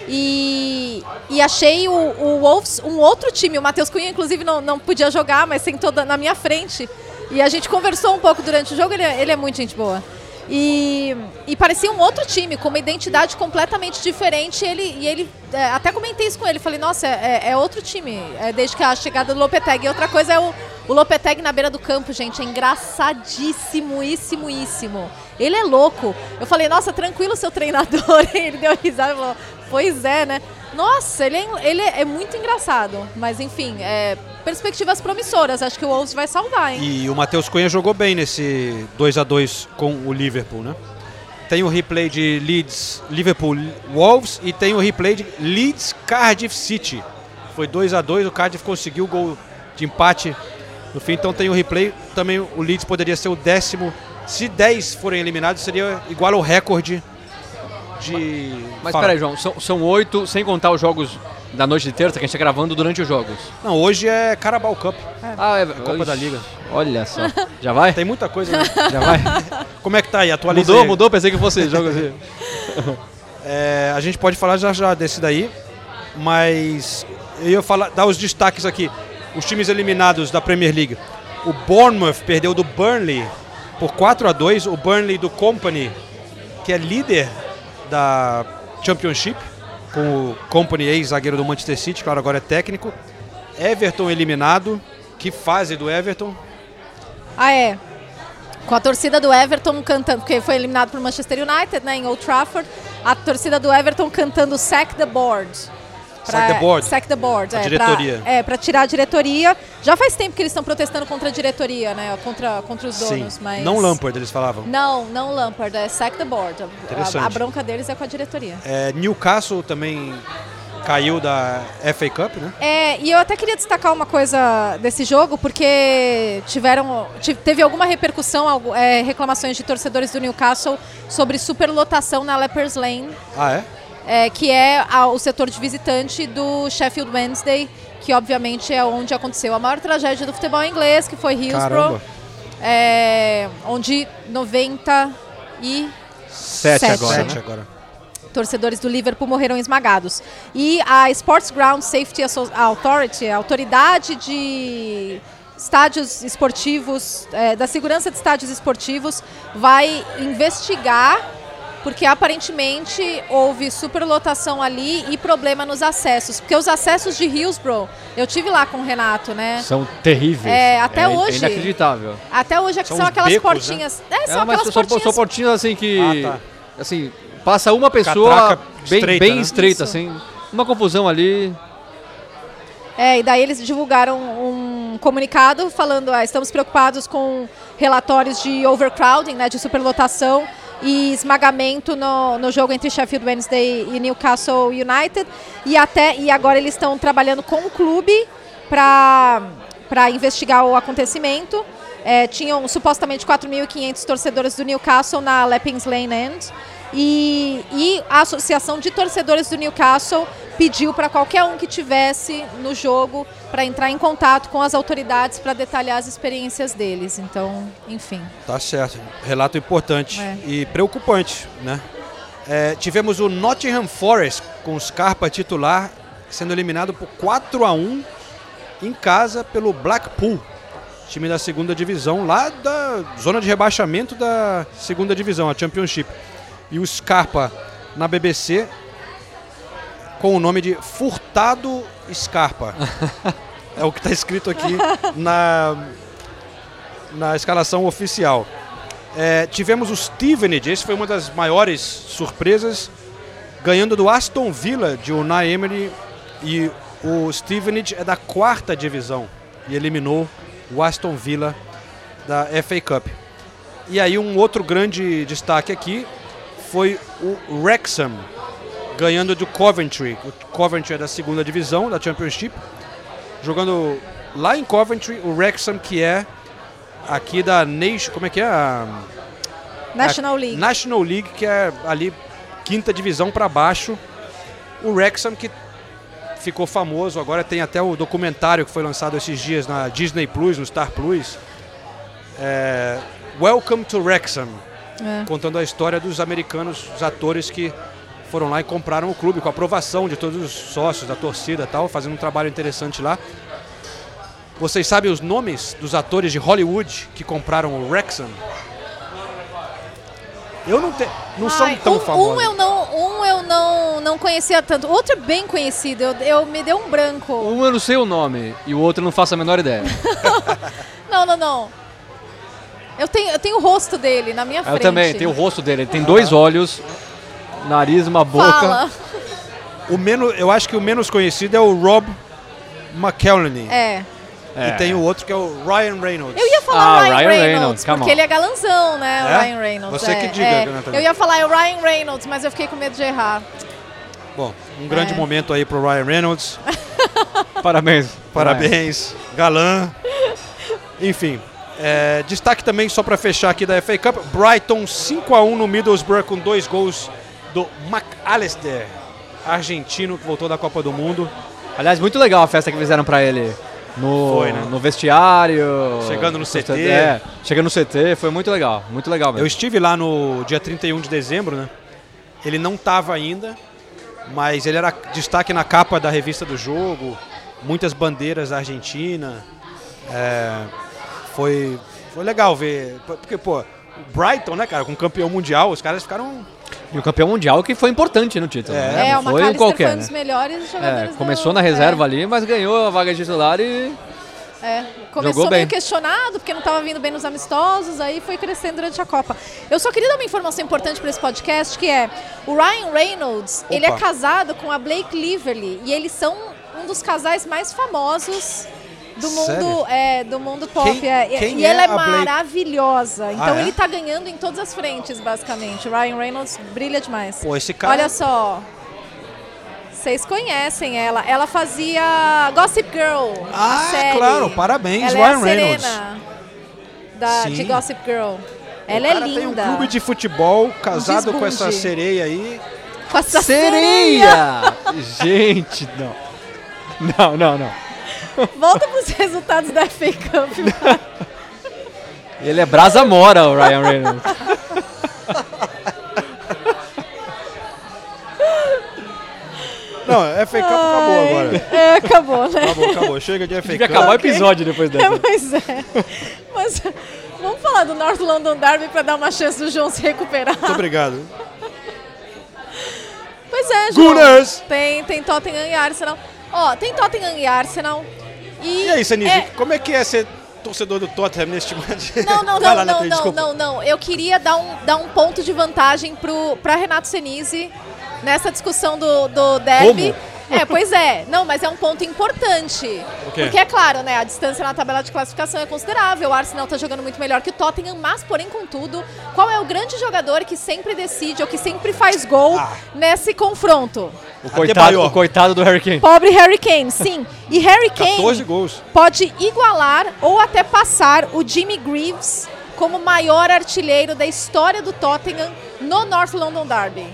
E, e achei o, o Wolves um outro time. O Matheus Cunha, inclusive, não, não podia jogar, mas sentou na minha frente. E a gente conversou um pouco durante o jogo, ele, é- ele é muito gente boa. E, e parecia um outro time, com uma identidade completamente diferente. E ele, e ele é, até comentei isso com ele. Falei, nossa, é, é outro time, é, desde que a chegada do Lopetegui. E outra coisa é o, o Lopetegui na beira do campo, gente. É engraçadíssimo, íssimo, íssimo. Ele é louco. Eu falei, nossa, tranquilo, seu treinador. [LAUGHS] ele deu risada e falou, pois é, né? Nossa, ele é, ele é muito engraçado. Mas enfim, é, perspectivas promissoras. Acho que o Wolves vai salvar, hein? E o Matheus Cunha jogou bem nesse 2 a 2 com o Liverpool, né? Tem o replay de Leeds, Liverpool Wolves e tem o replay de Leeds Cardiff City. Foi 2 a 2 o Cardiff conseguiu o gol de empate no fim, então tem o replay. Também o Leeds poderia ser o décimo. Se 10 forem eliminados, seria igual ao recorde de. Mas Fala. peraí, João, são, são oito, sem contar os jogos da noite de terça que a gente tá gravando durante os jogos. Não, hoje é Carabao Cup. Ah, é. Copa da Liga. Olha só. Já vai? Tem muita coisa, né? [LAUGHS] Já vai? Como é que tá aí? Atualiza Mudou, aí. mudou? Pensei que fosse jogo assim. [LAUGHS] É, a gente pode falar já já desse daí, mas eu ia falar, dar os destaques aqui. Os times eliminados da Premier League. O Bournemouth perdeu do Burnley por 4 a 2 O Burnley do Company, que é líder da Championship, com o Company, ex-zagueiro do Manchester City, claro, agora é técnico. Everton eliminado. Que fase do Everton. Ah, é. Com a torcida do Everton cantando, porque foi eliminado por Manchester United, né, em Old Trafford. A torcida do Everton cantando Sack the Board. Sack the board. Sack the Board, A é. diretoria. Pra, é, pra tirar a diretoria. Já faz tempo que eles estão protestando contra a diretoria, né, contra, contra os donos, mas... Não Lampard, eles falavam. Não, não Lampard, é Sack the Board. A- Interessante. A, a bronca deles é com a diretoria. É, Newcastle também caiu da FA Cup, né? É, e eu até queria destacar uma coisa desse jogo, porque tiveram, ti- teve alguma repercussão, é, reclamações de torcedores do Newcastle sobre superlotação na Lepers Lane, Ah, é? É, que é a- o setor de visitante do Sheffield Wednesday, que obviamente é onde aconteceu a maior tragédia do futebol inglês, que foi Hillsborough. É, onde 90 e Sete, Sete. agora. Sete né? agora. torcedores do Liverpool morreram esmagados. E a Sports Ground Safety Authority, a autoridade de estádios esportivos, eh, da segurança de estádios esportivos, vai investigar porque aparentemente houve superlotação ali e problema nos acessos. Porque os acessos de Hillsborough, eu tive lá com o Renato, né? São terríveis. É, até hoje. É inacreditável. Até hoje é que São são, aquelas becos, né? portinhas. É, são É, mas aquelas são, portinhas. são portinhas assim que. Ah, tá. Assim, passa uma pessoa Catraca bem estreita, bem né? estreita, Isso. assim. Uma confusão ali. É, e daí eles divulgaram um comunicado falando, ah, estamos preocupados com relatórios de overcrowding, né, de superlotação e esmagamento no, no jogo entre Sheffield Wednesday e Newcastle United. E até e agora eles estão trabalhando com o clube para investigar o acontecimento. É, tinham supostamente 4.500 torcedores do Newcastle na Leppings Lane End. E, e a Associação de Torcedores do Newcastle pediu para qualquer um que tivesse no jogo para entrar em contato com as autoridades para detalhar as experiências deles. Então, enfim. Tá certo. Relato importante É. e preocupante, né? É, tivemos o Nottingham Forest com o Scarpa titular sendo eliminado por 4 a 1 em casa pelo Blackpool, time da segunda divisão, lá da zona de rebaixamento da segunda divisão, a Championship. E o Scarpa na BBC com o nome de Furtado Scarpa. [LAUGHS] é o que está escrito aqui na, na escalação oficial. É, tivemos o Stevenage, esse foi uma das maiores surpresas, ganhando do Aston Villa de Unai Emery e o Stevenage é da quarta divisão e eliminou o Aston Villa da FA Cup. E aí um outro grande destaque aqui foi o Wrexham, ganhando do Coventry. O Coventry é da segunda divisão da Championship, jogando lá em Coventry, o Wrexham que é aqui da Nation, como é que é? A, National a League. National League, que é ali quinta divisão para baixo. O Wrexham que ficou famoso, agora tem até o documentário que foi lançado esses dias na Disney Plus, no Star Plus. É, Welcome to Wrexham, É. contando a história dos americanos, os atores que foram lá e compraram o clube com a aprovação de todos os sócios, da torcida e tal, fazendo um trabalho interessante lá. Vocês sabem os nomes dos atores de Hollywood que compraram o Wrexham? Eu não, te, não são Ai, tão um, famosos. um eu não, um eu não, não conhecia tanto. Outro é bem conhecido. Eu, eu me deu um branco. Um eu não sei o nome e o outro eu não faço a menor ideia. [LAUGHS] Não, não, não. Eu tenho, eu tenho o rosto dele na minha eu frente. também, tem o rosto dele. Ele tem dois olhos, nariz, uma boca. Fala. O menos, eu acho que o menos conhecido é o Rob McElhenney. É. É. E tem o outro que é o Ryan Reynolds. Eu ia falar Ah, o Ryan, Ryan Reynolds, Reynolds, porque ele é galanzão, né? O É? Ryan Reynolds. Você é, que diga, é. Eu ia falar é o Ryan Reynolds, mas eu fiquei com medo de errar. Bom, um grande É. momento aí pro Ryan Reynolds. [LAUGHS] Parabéns. Parabéns, galã. Enfim, é, destaque também só para fechar aqui da FA Cup, Brighton 5 a 1 no Middlesbrough com dois gols do McAllister, argentino que voltou da Copa do Mundo. Aliás, muito legal a festa que fizeram pra ele. No, Foi, né? no vestiário. Chegando no CT. É, chegando no CT, foi muito legal. Muito legal Eu mesmo. estive lá no dia 31 de dezembro, né? Ele não estava ainda, mas ele era destaque na capa da revista do jogo, muitas bandeiras da Argentina. É, foi, foi legal ver, porque, pô, Brighton, né, cara, com campeão mundial, os caras ficaram. E o campeão mundial que foi importante no título. É, né? É, Não o foi McAllister qualquer. foi um né? dos melhores É, jogadores começou do- na reserva é. ali, mas ganhou a vaga de titular e É, começou Jogou meio bem. questionado, porque não estava vindo bem nos amistosos, aí foi crescendo durante a Copa. Eu só queria dar uma informação importante para esse podcast, que é o Ryan Reynolds, ele é Opa. casado com a Blake Lively, e eles são um dos casais mais famosos do mundo, é, do mundo pop. Quem- é. E- quem e é ela é Blake? maravilhosa. Então é? ele tá ganhando em todas as frentes, basicamente. Ryan Reynolds brilha demais. Pô, esse cara. Olha só. Vocês conhecem ela. Ela fazia Gossip Girl. Ah, série. claro, parabéns, ela Ryan é a Reynolds. Da, de. Gossip Girl. Ela é linda. tem um clube de futebol casado com essa desbunde. sereia aí. Com essa Sereia! [LAUGHS] Gente, não. Não, não, não. Volta pros resultados da FA Cup. [LAUGHS] Ele é brasa mora, o Ryan Reynolds. Não, FA Cup acabou agora. É, acabou, né? Acabou, acabou. Chega de FA Cup. acabar o episódio depois É, dessa. [LAUGHS] pois é. Mas vamos falar do North London Derby para dar uma chance do João se recuperar. Muito obrigado. Pois é, João. Gunners! Tem, tem Tottenham e Arsenal. Ó, tem Tottenham e Arsenal. E, E aí, Senise, é- como é que é ser torcedor do Tottenham neste [LAUGHS] momento? Não, não, não, não, não, não, não. Eu queria dar um, dar um ponto de vantagem pro, pra Renato Senise nessa discussão do, do derby. É, pois é. Não, mas é um ponto importante. Porque é claro, né? A distância na tabela de classificação é considerável. O Arsenal tá jogando muito melhor que o Tottenham, mas, porém, contudo, qual é o grande jogador que sempre decide ou que sempre faz gol Ah. nesse confronto? O coitado, o coitado do Harry Kane. Pobre Harry Kane, sim. E Harry [LAUGHS] Kane 14 gols. pode igualar ou até passar o Jimmy Greaves como maior artilheiro da história do Tottenham no North London Derby.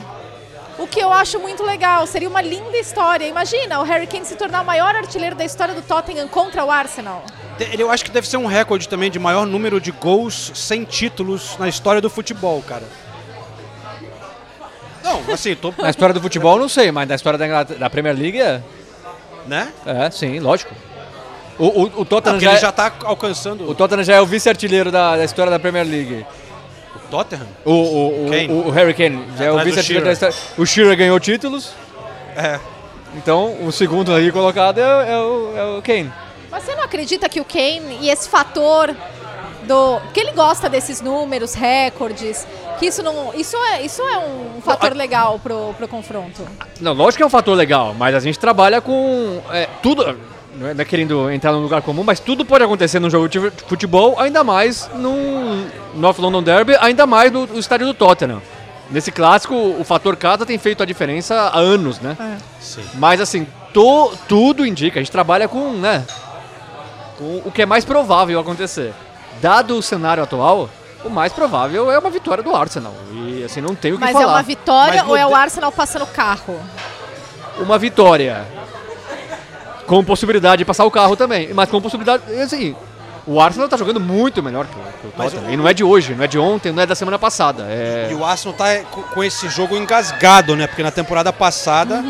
O que eu acho muito legal, seria uma linda história. Imagina o Harry Kane se tornar o maior artilheiro da história do Tottenham contra o Arsenal. Ele- Eu acho que deve ser um recorde também de maior número de gols sem títulos na história do futebol, cara. Não, assim, tô. Na história do futebol, eu não sei, mas na história da, da Premier League é. Né? É, sim, lógico. O, o, o Tottenham, porque já, ele é- já tá alcançando o Tottenham já é o vice-artilheiro da, da história da Premier League. O Tottenham. O, o, o, o, o Harry Kane já é o vice-artilheiro da história. O Shearer ganhou títulos, É. então o segundo aí colocado é, o- é o, é o Kane. Mas você não acredita que o Kane e esse fator do. que ele gosta desses números, recordes, que isso não. Isso é, isso é um fator legal pro, pro confronto. Não, lógico que é um fator legal, mas a gente trabalha com é, tudo. Não é, não é querendo entrar num lugar comum, mas tudo pode acontecer num jogo de futebol, ainda mais no North London Derby, ainda mais no, no estádio do Tottenham. Nesse clássico, o fator casa tem feito a diferença há anos, né? Sim. Mas assim, to- tudo indica, a gente trabalha com, né, com o que é mais provável acontecer. Dado o cenário atual, o mais provável é uma vitória do Arsenal. E assim, não tem o que Mas falar. é uma vitória Mas ou é o Arsenal passando carro? uma vitória. Com possibilidade de passar o carro também. Mas com possibilidade. Assim, o Arsenal tá jogando muito melhor que o, que o Tottenham. o- E não é de hoje, não é de ontem, não é da semana passada. É... E o Arsenal tá com- com esse jogo engasgado, né? Porque na temporada passada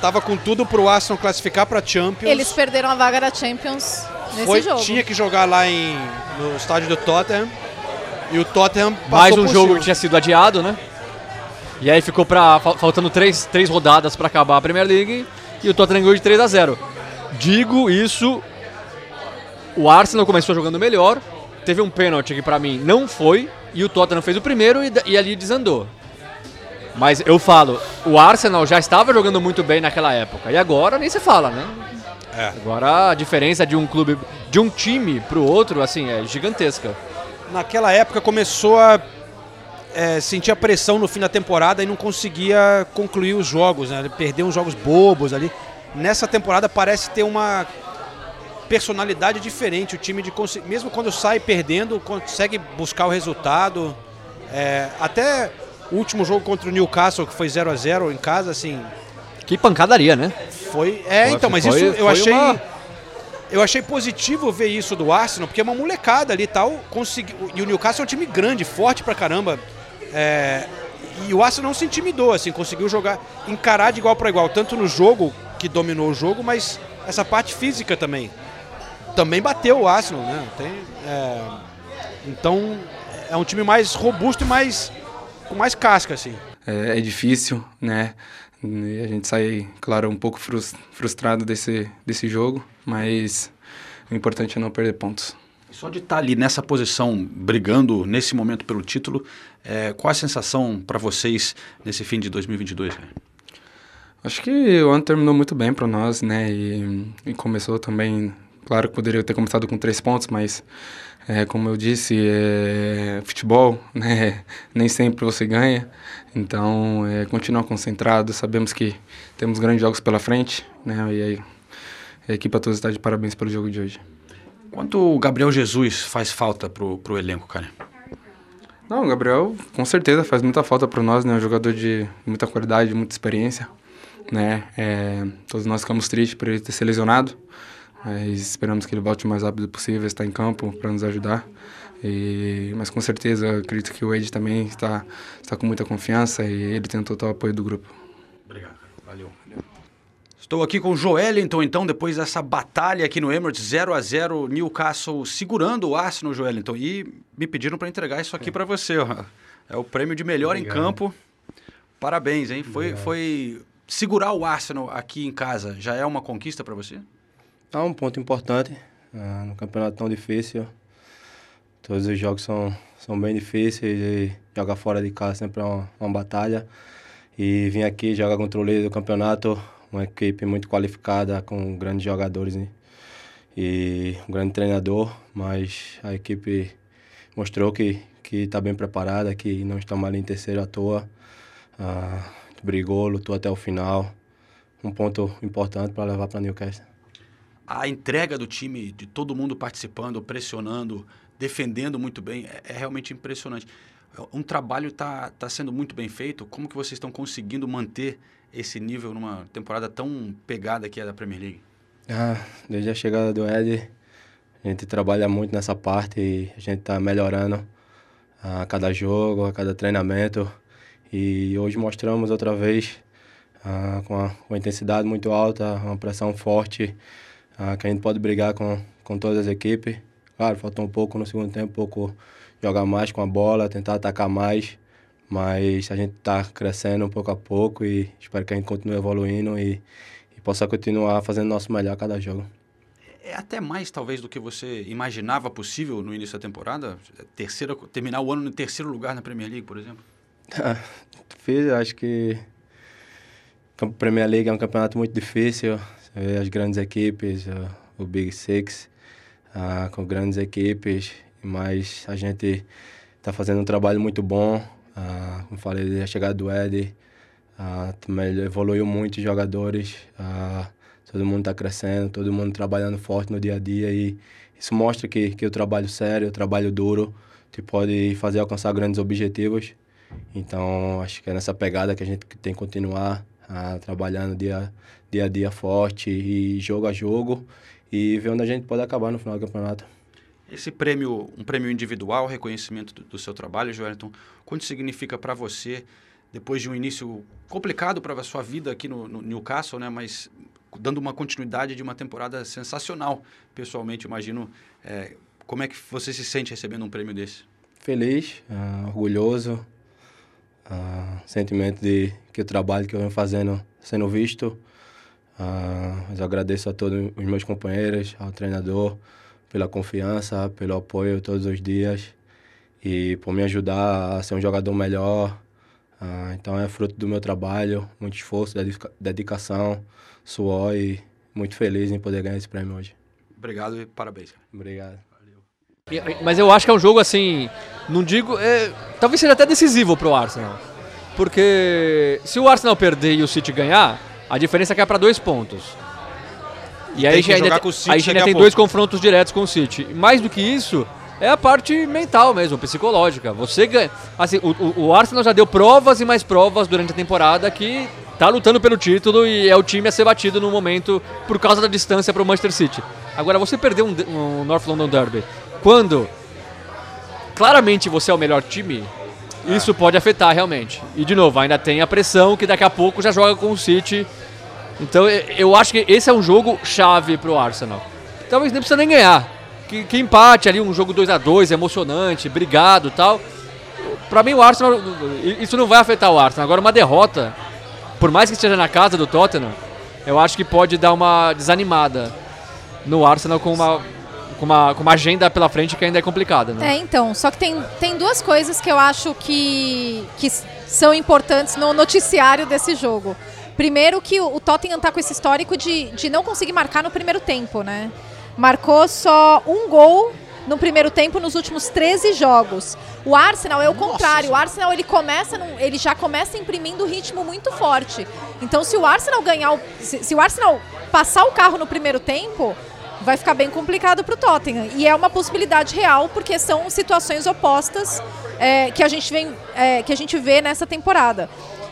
tava com tudo pro Arsenal classificar pra Champions. Eles perderam a vaga da Champions nesse Foi, jogo. tinha que jogar lá em, no estádio do Tottenham. E o Tottenham passou Mais um por jogo cima. que tinha sido adiado, né? E aí ficou pra, fal- faltando três, três rodadas pra acabar a Premier League. E o Tottenham ganhou de 3 a 0 Digo isso. O Arsenal começou jogando melhor. Teve um pênalti que pra mim não foi. E o Tottenham fez o primeiro e, e ali desandou. Mas eu falo, o Arsenal já estava jogando muito bem naquela época. E agora nem se fala, né? É. Agora a diferença de um clube, de um time pro outro, assim, é gigantesca. Naquela época começou a é, sentir a pressão no fim da temporada e não conseguia concluir os jogos, né? Perdeu uns jogos bobos ali. Nessa temporada parece ter uma personalidade diferente. O time de mesmo quando sai perdendo consegue buscar o resultado. É, até o último jogo contra o Newcastle que foi 0 a 0 em casa, assim, Que pancadaria, né? foi. É, Foi- então, mas foi- isso eu achei. uma- Eu achei positivo ver isso do Arsenal, porque é uma molecada ali e tal. Consegui... E o Newcastle é um time grande, forte pra caramba. É, E o Arsenal não se intimidou, assim, conseguiu jogar, encarar de igual para igual, tanto no jogo, que dominou o jogo, mas essa parte física também. Também bateu o Arsenal, né? Tem, é, Então é um time mais robusto e mais. com mais casca, assim. é, é difícil, né? E a gente sai, claro, um pouco frus- frustrado desse, desse jogo, mas o importante é não perder pontos. Só de estar ali nessa posição, brigando nesse momento pelo título, é, qual a sensação para vocês nesse fim de 2022? cara? Acho que o ano terminou muito bem para nós, né? E, e começou também, claro que poderia ter começado com três pontos, mas é, como eu disse, é, futebol, [LAUGHS] né? Nem sempre você ganha. Então, é, continuar concentrado. Sabemos que temos grandes jogos pela frente, né? E aí, a equipe toda está de parabéns pelo jogo de hoje. Quanto o Gabriel Jesus faz falta pro, pro elenco, cara? Não, o Gabriel com certeza faz muita falta para nós, né? Um jogador de muita qualidade, muita experiência, né? É, todos nós ficamos tristes por ele ter se lesionado, Mas esperamos que ele volte o mais rápido possível, está em campo para nos ajudar. E, mas com certeza acredito que o Ed também está, está com muita confiança e ele tem o total apoio do grupo. Obrigado, valeu. Estou aqui com o Joelinton, então, depois dessa batalha aqui no Emirates, 0 a 0 Newcastle segurando o Arsenal, Joelinton. E me pediram para entregar isso aqui para você. Ó. É o prêmio de melhor Obrigado. em campo. Parabéns, hein? Foi, foi segurar o Arsenal aqui em casa. Já é uma conquista para você? É um ponto importante ah, no campeonato tão difícil. Todos os jogos são, são bem difíceis e jogar fora de casa sempre é uma, uma batalha. E vim aqui jogar contra o líder do campeonato, uma equipe muito qualificada, com grandes jogadores né? e um grande treinador, mas a equipe mostrou que que está bem preparada, que não estamos ali em terceiro à toa. Ah, brigou, lutou até o final. Um ponto importante para levar para Newcastle. A entrega do time, de todo mundo participando, pressionando, defendendo muito bem, é, é realmente impressionante. Um trabalho está tá sendo muito bem feito. Como que vocês estão conseguindo manter esse nível numa temporada tão pegada que é da Premier League? Ah, desde a chegada do Ed, a gente trabalha muito nessa parte e a gente está melhorando a cada jogo, a cada treinamento. E hoje mostramos outra vez ah, com, uma, uma intensidade muito alta, uma pressão forte, ah, que a gente pode brigar com, com todas as equipes. Claro, faltou um pouco no segundo tempo, um pouco jogar mais com a bola, tentar atacar mais, mas a gente está crescendo pouco a pouco e espero que a gente continue evoluindo e, e possa continuar fazendo nosso melhor a cada jogo é até mais talvez do que você imaginava possível no início da temporada? Terceira, terminar o ano no terceiro lugar na Premier League, por exemplo? Fiz, acho que a Premier League é um campeonato muito difícil. As grandes equipes, o Big Six, uh, com grandes equipes, mas a gente está fazendo um trabalho muito bom. Uh, como falei, a chegada do Ed, uh, evoluiu muito os jogadores. Todo mundo está crescendo, todo mundo trabalhando forte no dia a dia e isso mostra que, que o trabalho sério, o trabalho duro, te pode fazer alcançar grandes objetivos. Então, acho que é nessa pegada que a gente tem que continuar a, trabalhando dia, dia a dia forte e jogo a jogo e ver onde a gente pode acabar no final do campeonato. Esse prêmio, um prêmio individual, reconhecimento do, do seu trabalho, Joelton, quanto significa para você, depois de um início complicado para a sua vida aqui no, no Newcastle, né, mas dando uma continuidade de uma temporada sensacional. Pessoalmente, imagino é, como é que você se sente recebendo um prêmio desse? Feliz, uh, orgulhoso, uh, sentimento de que o trabalho que eu venho fazendo sendo visto. Uh, mas eu agradeço a todos os meus companheiros, ao treinador, pela confiança, pelo apoio todos os dias e por me ajudar a ser um jogador melhor. Uh, então é fruto do meu trabalho, muito esforço, dedicação suor e muito feliz em poder ganhar esse prêmio hoje. Obrigado e parabéns. Obrigado. Mas eu acho que é um jogo assim, não digo, é, talvez seja até decisivo para o Arsenal. Porque se o Arsenal perder e o City ganhar, a diferença cai para dois pontos. E, aí, ainda, aí ainda tem dois confrontos diretos com o City. Mais do que isso, é a parte mental mesmo, psicológica. Você ganha. Assim, o, o Arsenal já deu provas e mais provas durante a temporada que tá lutando pelo título e é o time a ser batido no momento por causa da distância para o Manchester City. Agora, você perder um, um, North London Derby quando claramente você é o melhor time, é. isso pode afetar realmente. E de novo, ainda tem a pressão que daqui a pouco já joga com o City. Então eu acho que esse é um jogo chave para o Arsenal. Talvez nem precisa nem ganhar. Que, que empate ali, um jogo 2 a 2 emocionante, brigado tal. Para mim o Arsenal, isso não vai afetar o Arsenal. Agora uma derrota por mais que esteja na casa do Tottenham, eu acho que pode dar uma desanimada no Arsenal com uma, com uma, com uma agenda pela frente que ainda é complicada. Né? É, então, só que tem, tem duas coisas que eu acho que, que são importantes no noticiário desse jogo. Primeiro que o, Tottenham está com esse histórico de, de não conseguir marcar no primeiro tempo, né? Marcou só um gol no primeiro tempo nos últimos 13 jogos. O Arsenal é o contrário. O Arsenal ele começa, num, ele já começa imprimindo ritmo muito forte. Então, se o Arsenal ganhar, o, se, se o Arsenal passar o carro no primeiro tempo, vai ficar bem complicado para o Tottenham. E é uma possibilidade real, porque são situações opostas é, que, a gente vem, é, que a gente vê nessa temporada.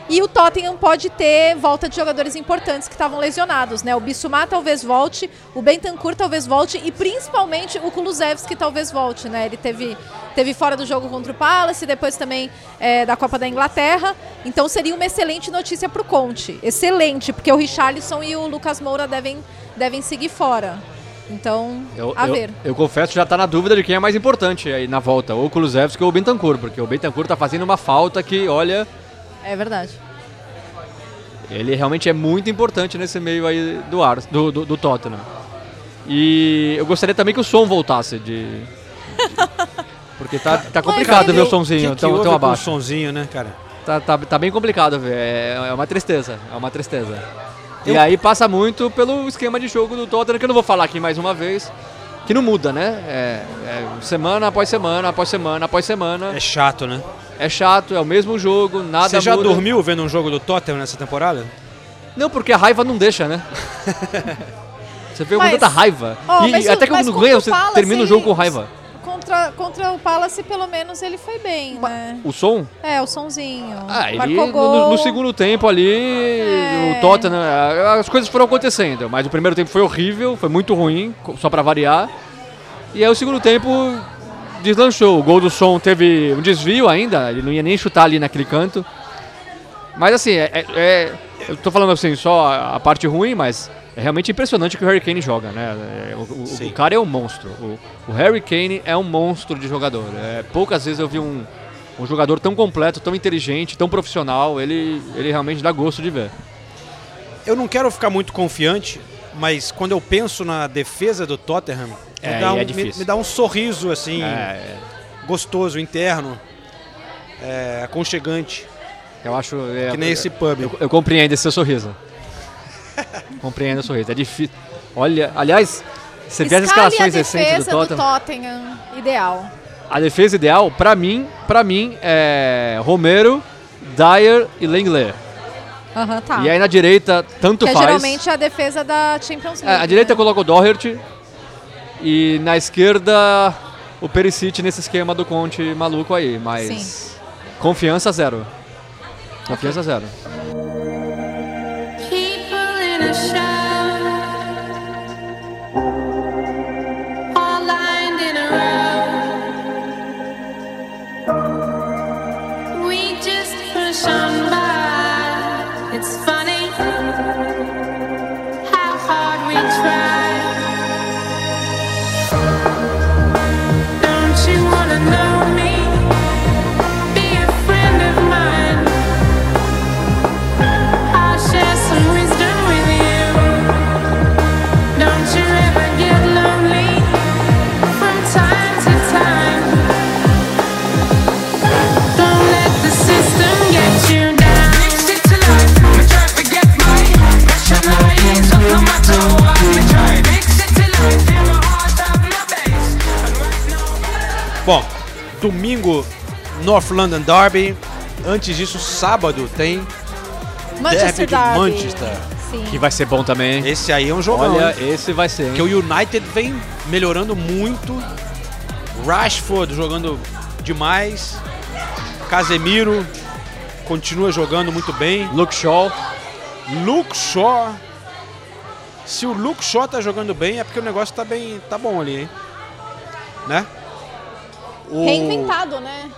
E o Tottenham pode ter volta de jogadores importantes que estavam lesionados, né? O Bissouma talvez volte, o Bentancur talvez volte e principalmente o Kulusevski talvez volte, né? Ele teve, teve fora do jogo contra o Palace, depois também é, da Copa da Inglaterra. Então seria uma excelente notícia para o Conte. Excelente, porque o Richarlison e o Lucas Moura devem, devem seguir fora. Então, Eu, a eu- ver. eu confesso que já tá na dúvida de quem é mais importante aí na volta, ou o Kulusevski ou o Bentancur, porque o Bentancur tá fazendo uma falta que, olha, É verdade. ele realmente é muito importante nesse meio aí do, Ars, do, do, do Tottenham. E eu gostaria também que o som voltasse de... [LAUGHS] porque tá, tá complicado ver o somzinho que, que tão, tão com o abaixo. sonzinho, né, cara? Tá, tá, tá bem complicado ver, é, é uma tristeza, é uma tristeza. E aí passa muito pelo esquema de jogo do Tottenham, que eu não vou falar aqui mais uma vez, que não muda, né? É, é semana após semana, após semana, após semana. É chato, né? É chato, é o mesmo jogo, nada Você já muda. dormiu vendo um jogo do Tottenham nessa temporada? Não, porque a raiva não deixa, né? [LAUGHS] você vê com tanta raiva. Ó, e até que quando ganha, o você Palace, termina o jogo com raiva. Contra, contra o Palace, pelo menos, ele foi bem, né? O som? É, o sonzinho. Ah, ele Marcou no, gol. no segundo tempo ali, É. o Tottenham, as coisas foram acontecendo, mas o primeiro tempo foi horrível, foi muito ruim, só pra variar. E aí o segundo tempo deslanchou. O gol do som teve um desvio ainda, ele não ia nem chutar ali naquele canto. Mas assim, é, é- é- eu tô falando assim só a parte ruim, mas é realmente impressionante que o Harry Kane joga, né? É, O, o- o cara é um monstro. O, o Harry Kane é um monstro de jogador. É, poucas vezes eu vi um, um jogador tão completo, tão inteligente, tão profissional. Ele, ele realmente dá gosto de ver. Eu não quero ficar muito confiante, mas quando eu penso na defesa do Tottenham, É, me, dá um, é me- me dá um sorriso assim, É, gostoso, interno, é, aconchegante. eu acho. é, Que nem esse pub. Eu, eu compreendo esse seu sorriso. [LAUGHS] compreendo o sorriso. É difícil. Olha, aliás, você vê as escalações recentes do Tottenham. Tottenham, ideal. A defesa ideal, pra mim, para mim, é Romero, Dyer e Lenglet. Aham, tá. E aí na direita, tanto que é faz. geralmente a defesa da Champions É, League. a direita né? coloca o Doherty e na esquerda o Perisic nesse esquema do Conte maluco aí, mas Sim. confiança zero. Confiança zero. wish I domingo, North London Derby. Antes disso, sábado tem Manchester Derby de Derby. Manchester. Sim. Que vai ser bom também. Esse aí é um jogão. Olha, hein? esse vai ser. hein? Que o United vem melhorando muito. Rashford jogando demais. Casemiro continua jogando muito bem. Luke Shaw. Luke Shaw. Se o Luke Shaw tá jogando bem, é porque o negócio tá bem, tá bom ali, hein? Né? O- Reinventado, né?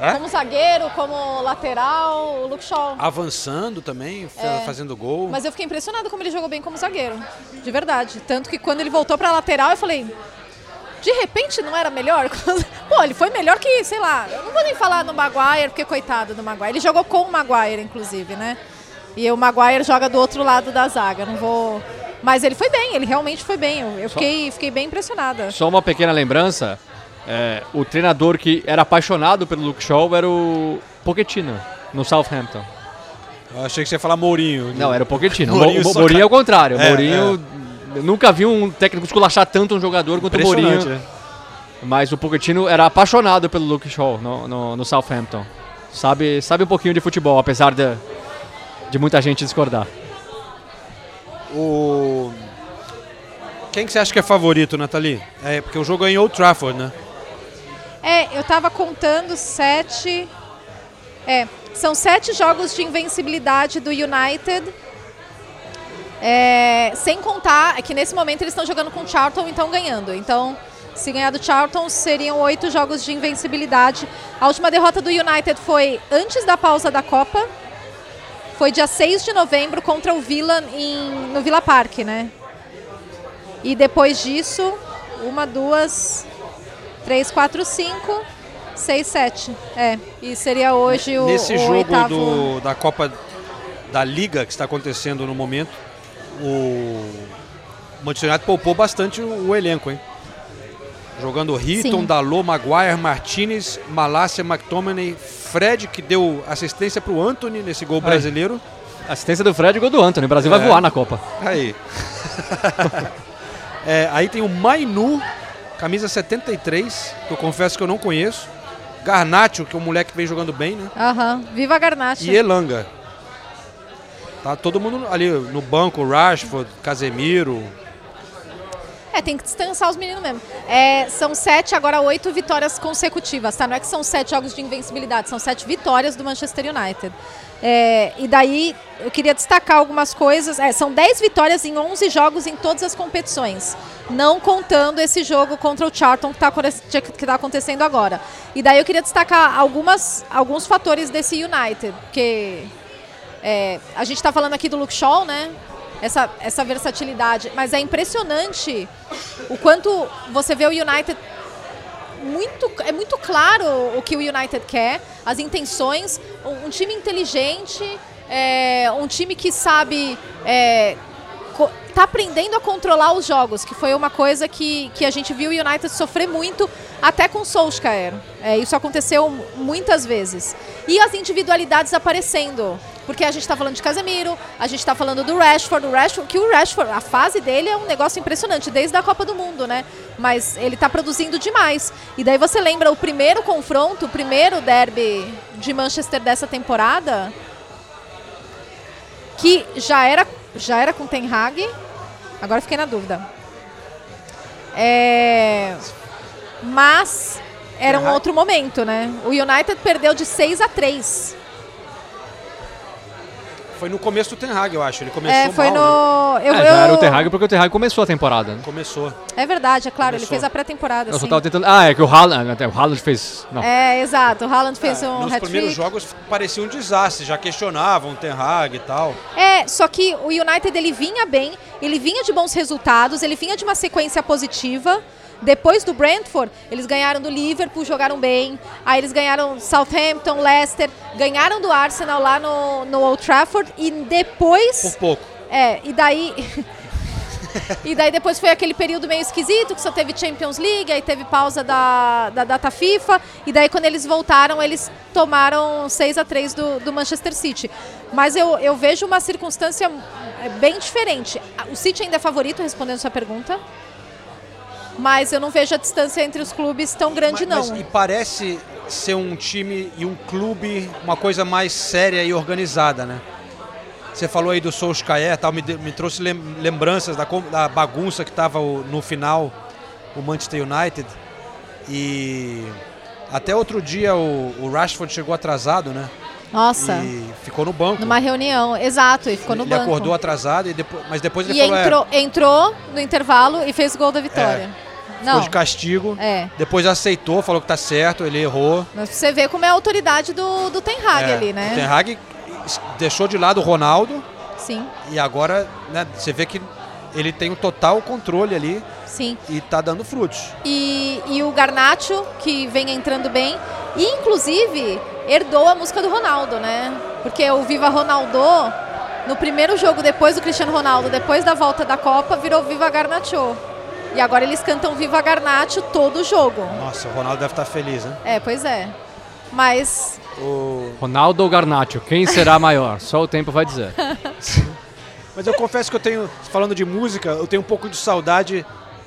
É? Como zagueiro, como lateral, o Luke Shaw. Avançando também, É. fazendo gol. Mas eu fiquei impressionado como ele jogou bem como zagueiro. De verdade. Tanto que quando ele voltou pra lateral, eu falei. De repente não era melhor? [LAUGHS] Pô, ele foi melhor que, sei lá, eu não vou nem falar no Maguire, porque coitado do Maguire. Ele jogou com o Maguire, inclusive, né? E o Maguire joga do outro lado da zaga. Não vou. Mas ele foi bem, ele realmente foi bem. Eu, eu fiquei, fiquei bem impressionada. Só uma pequena lembrança. É, o treinador que era apaixonado pelo Luke Shaw era o Pochettino, no Southampton. Eu achei que você ia falar Mourinho. Não, era o Pochettino. [LAUGHS] Mourinho Mo- Mourinho é o contrário. É, Mourinho... Eu nunca vi um técnico esculachar tanto um jogador quanto o Mourinho. né? Mas o Pochettino era apaixonado pelo Luke Shaw no, no, no Southampton. Sabe, sabe um pouquinho de futebol, apesar de, de muita gente discordar. O... Quem que você acha que é favorito, Nathalie? É, porque o jogo é em Old Trafford, né? É, eu tava contando sete. É, São sete jogos de invencibilidade do United. É, sem contar é que nesse momento eles estão jogando com o Charlton e estão ganhando. Então, se ganhar do Charlton, seriam oito jogos de invencibilidade. A última derrota do United foi antes da pausa da Copa. Foi dia 6 de novembro contra o Villa em, no Villa Park, né? E depois disso, uma, duas, três, quatro, cinco, seis, sete. É, e seria hoje o, Nesse o jogo oitavo. do, da Copa da Liga que está acontecendo no momento, o Manchester United poupou bastante o, o elenco, hein? Jogando Hitton, Sim. Dalot, Maguire, Martinez, Malásia, McTominay, Fred, que deu assistência para o Anthony nesse gol brasileiro. Assistência do Fred e gol do Anthony. O Brasil É. vai voar na Copa. Aí. [LAUGHS] É, aí tem o Mainu, camisa 73, que eu confesso que eu não conheço. Garnacho, que é um moleque que vem jogando bem, né? Aham, Viva Garnacha. E Elanga. Tá todo mundo ali no banco, Rashford, Casemiro. É, tem que descansar os meninos mesmo. É, são sete, agora oito vitórias consecutivas, tá? Não é que são sete jogos de invencibilidade, são sete vitórias do Manchester United. É, e daí, eu queria destacar algumas coisas. É, são dez vitórias em 11 jogos em todas as competições. Não contando esse jogo contra o Charlton que está tá acontecendo agora. E daí eu queria destacar algumas, alguns fatores desse United. Porque é, a gente está falando aqui do Luke Shaw, né? Essa, essa versatilidade. Mas é impressionante o quanto você vê o United muito, é muito claro o que o United quer, as intenções, um, um time inteligente, é, um time que sabe. É, tá aprendendo a controlar os jogos, que foi uma coisa que, que a gente viu o United sofrer muito, até com o Solskjaer. É, isso aconteceu muitas vezes. E as individualidades aparecendo. Porque a gente está falando de Casemiro, a gente está falando do Rashford, o Rashford, que o Rashford, a fase dele é um negócio impressionante, desde a Copa do Mundo, né? Mas ele está produzindo demais. E daí você lembra o primeiro confronto, o primeiro derby de Manchester dessa temporada, que já era, já era com Ten Hag, agora fiquei na dúvida. É, mas era um outro momento, né? O United perdeu de 6 a 3. Foi no começo do Ten Hag, eu acho. Ele começou É, foi mal, né? no. Eu, É, já eu- era o Ten Hag porque o Ten Hag começou a temporada. Né? Começou. É verdade, é claro, ele Começou. fez a pré-temporada. Eu só sim. tava tentando. Ah, é que o Haaland, até o Haaland fez. Não. É, exato. O Haaland fez um Nos primeiros jogos parecia um desastre, já questionavam o Ten Hag e tal. É, só que o United ele vinha bem, ele vinha de bons resultados, ele vinha de uma sequência positiva. Depois do Brentford, eles ganharam do Liverpool, jogaram bem. Aí eles ganharam Southampton, Leicester, ganharam do Arsenal lá no, no Old Trafford e depois Por pouco. É, e daí. [LAUGHS] e daí depois foi aquele período meio esquisito, que só teve Champions League, aí teve pausa da, da data FIFA, e daí quando eles voltaram, eles tomaram 6 a 3 do, do Manchester City. Mas eu, eu vejo uma circunstância é, bem diferente. O City ainda é favorito, respondendo sua pergunta. Mas eu não vejo a distância entre os clubes tão grande, Mas- não. mas- e parece ser um time e um clube, uma coisa mais séria e organizada, né? Você falou aí do Solskjaer, tal, me, me trouxe lem- lembranças da, da bagunça que estava no final o Manchester United. E até outro dia o, o Rashford chegou atrasado, né? Nossa, E ficou no banco. numa reunião, exato, e ficou no ele banco. acordou atrasado, e depois, mas depois ele E falou, é, entrou, entrou no intervalo e fez o gol da vitória. ficou Não, de castigo. é. Depois aceitou, falou que tá certo, ele errou. Mas você vê como é a autoridade do, do Ten Hag É, ali, né? O Ten Hag deixou de lado o Ronaldo Sim, e agora né, você vê que ele tem o total controle ali sim. e tá dando frutos. E, e o Garnacho, que vem entrando bem, e inclusive herdou a música do Ronaldo, né? Porque o Viva Ronaldo, no primeiro jogo depois do Cristiano Ronaldo, depois da volta da Copa, virou Viva Garnacho. E agora eles cantam Viva Garnacho todo o jogo. Nossa, o Ronaldo deve estar feliz, né? É, pois é. Mas O... Ronaldo ou Garnacho? Quem será maior? Só o tempo vai dizer. [LAUGHS] Mas eu confesso que eu tenho, falando de música, eu tenho um pouco de saudade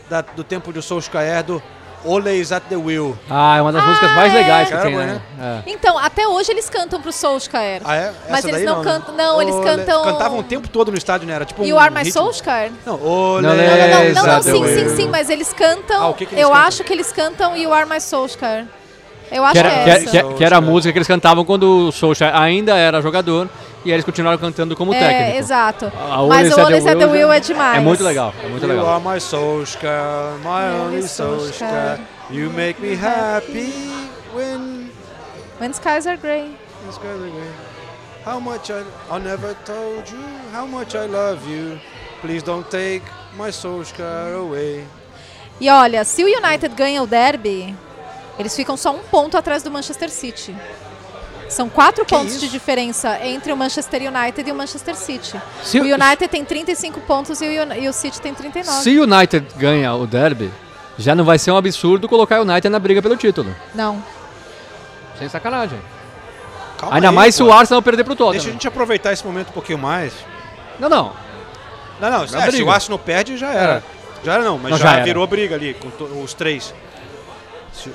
da- do tempo de Solskjaer, do Always at the Wheel. Ah, é uma das músicas mais é? legais que tem, Caramba, né? É. Então, até hoje eles cantam pro Solskjaer. Ah, é? Mas Essa eles daí não né? cantam- não, eles Ole- cantam- Cantavam o tempo todo no estádio, né? Era tipo You um Are My ritmo. Solskjaer? Não, Ole... Não, Não, não, não, não, the sim, sim, sim, mas eles cantam. Ah, o que que eles eu cantam? acho que eles cantam You Are My Solskjaer. Eu acho Que que, era, é que, essa. que- que era a música que eles cantavam quando o Solskjaer ainda era jogador e eles continuaram cantando como É, técnico. exato. A Mas o at the Always at the já- é demais. É muito legal, é muito You legal. are my Solskjaer, my Only only Solskjaer. You make me happy when When skies are grey. the skies are grey. How much I, I never told you how much I love you. Please don't take my Solskjaer away. E olha, se o United ganha o derby, eles ficam só um ponto atrás do Manchester City. São quatro Que pontos isso? de diferença entre o Manchester United e o Manchester City. Se o United tem 35 pontos e o, e o City tem 39. Se o United ganha o derby, já não vai ser um absurdo colocar o United na briga pelo título. Não. Sem sacanagem. Calma Ainda aí, mais se pô. o Arsenal perder pro Tottenham. Deixa a gente aproveitar esse momento um pouquinho mais. Não, não. Não, não, é, se o Arsenal perde, já era. Já era não, mas Não, já, já era. virou briga ali com os três. Se-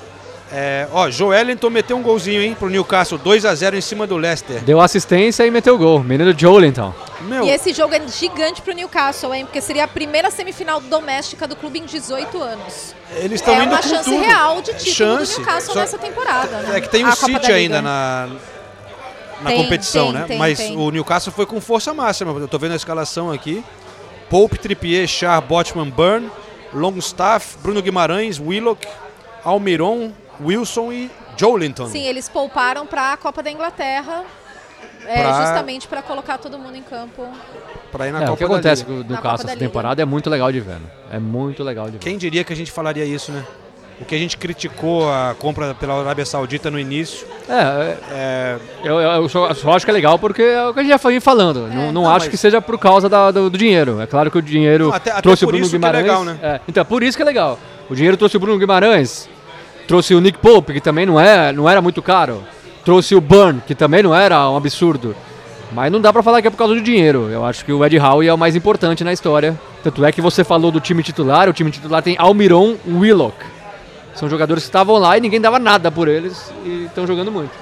É, ó, Joelinton meteu um golzinho, hein, pro Newcastle, 2x0 em cima do Leicester. Deu assistência e meteu o gol. Menino Joelinton. Meu, E esse jogo é gigante pro Newcastle, hein? Porque seria a primeira semifinal doméstica do clube em 18 anos. eles estão É indo uma com chance tudo. real de título Chance. do Newcastle Só- nessa temporada. né? É que tem A o Copa da City ainda na, na Tem, competição, tem, né? tem, Mas tem. o Newcastle foi com força máxima. Eu tô vendo a escalação aqui. Pope, Trippier, Char, Botman, Burn, Longstaff, Bruno Guimarães, Willock, Almiron, Wilson e Joelinton. Sim, eles pouparam para a Copa da Inglaterra, é, Pra- justamente para colocar todo mundo em campo. Pra ir na É, Copa o que da acontece Liga. o Newcastle da essa temporada é muito legal de ver. né? É muito legal de ver. Quem diria que a gente falaria isso, né? O que a gente criticou a compra pela Arábia Saudita no início. É, É, eu, eu- eu só, só acho que é legal porque é o que a gente já foi falando. não não, Não, acho mas- que seja por causa da- do, do dinheiro. É claro que o dinheiro Não, até- até trouxe o por Bruno isso que é Guimarães. legal, né? É, então, por isso que é legal. O dinheiro trouxe o Bruno Guimarães, trouxe o Nick Pope, que também não, é, não era muito caro. Trouxe o Burn, que também não era um absurdo. Mas não dá pra falar que é por causa do dinheiro. Eu acho que o Ed Howe é o mais importante na história. Tanto é que você falou do time titular. O time titular tem Almiron Willock. São jogadores que estavam lá e ninguém dava nada por eles e estão jogando muito.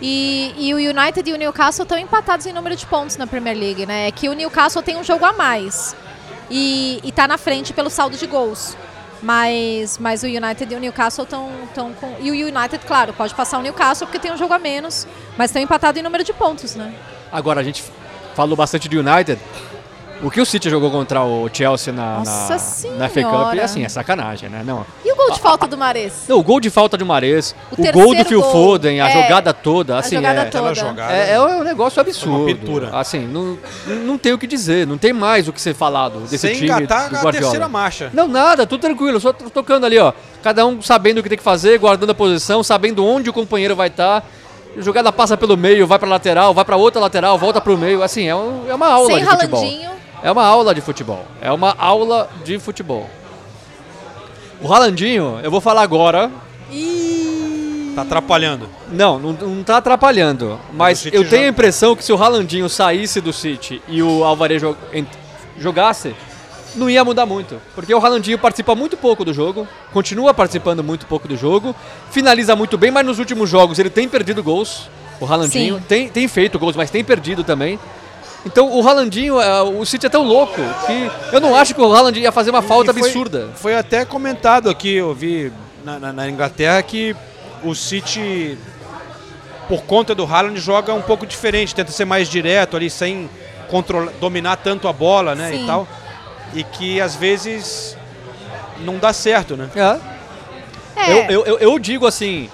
E, e o United e o Newcastle estão empatados em número de pontos na Premier League, né? É que o Newcastle tem um jogo a mais e, e tá na frente pelo saldo de gols. Mas, mas o United e o Newcastle estão com. E o United, claro, pode passar o Newcastle porque tem um jogo a menos, mas estão empatados em número de pontos, né? Agora, a gente falou bastante do United. O que o City jogou contra o Chelsea na, Nossa na, na FA Cup é assim, é sacanagem, né? Não, E o gol de falta do Mares? não o gol de falta de Mares, O o, gol do Phil gol, Foden, a é, jogada toda, a assim, jogada é, toda. Aquela jogada. é, é um negócio absurdo. pintura. Assim, não, não tem o que dizer, não tem mais o que ser falado desse sem time engatar do a Guardiola. terceira marcha. Não, nada, tudo tranquilo, só to- tocando ali, ó. Cada um sabendo o que tem que fazer, guardando a posição, sabendo onde o companheiro vai estar. Jogada passa pelo meio, vai pra lateral, vai pra outra lateral, volta pro meio. Assim, é, um- é uma aula Sem de futebol. Ralandinho. É uma aula de futebol. É uma aula de futebol. O Ralandinho, eu vou falar agora. Tá atrapalhando. Não, não, não tá atrapalhando. Mas eu tenho a impressão que se o Ralandinho saísse do City e o Alvarez jogasse, não ia mudar muito. Porque o Ralandinho participa muito pouco do jogo, continua participando muito pouco do jogo, finaliza muito bem, mas nos últimos jogos ele tem perdido gols. O Ralandinho tem, tem feito gols, mas tem perdido também. Então o Ralandinho, é, o City é tão louco que eu não acho que o Ralandinho ia fazer uma falta foi- absurda. Foi até comentado aqui, eu vi na, na- na Inglaterra que o City, por conta do Haaland, joga um pouco diferente, tenta ser mais direto ali, sem controlar, dominar tanto a bola, né, Sim. e tal. E que às vezes não dá certo, né? É. É, Eu, eu, eu, digo assim,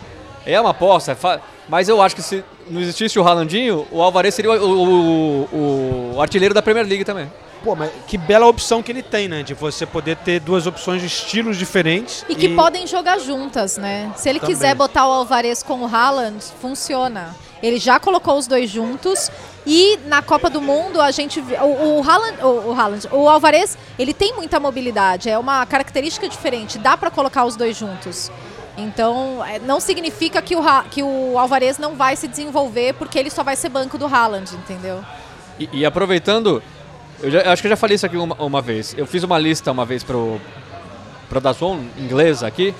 é uma aposta, fa- mas eu acho que se não existisse o Ralandinho, o Alvarez seria o, o- o- o artilheiro da Premier League também. Pô, mas que bela opção que ele tem, né? De você poder ter duas opções de estilos diferentes. E que podem jogar juntas, né? Se ele Também. quiser botar o Alvarez com o Haaland, funciona. Ele já colocou os dois juntos e na Copa do Mundo a gente o, o Haaland, o, o Haaland, o Alvarez, ele tem muita mobilidade, é uma característica diferente, dá pra colocar os dois juntos. Então, é, não significa que o, que o Alvarez não vai se desenvolver porque ele só vai ser banco do Haaland, entendeu? E, e aproveitando, eu já- acho que eu já falei isso aqui uma, uma vez. Eu fiz uma lista uma vez pro, pro Dazon, inglesa aqui,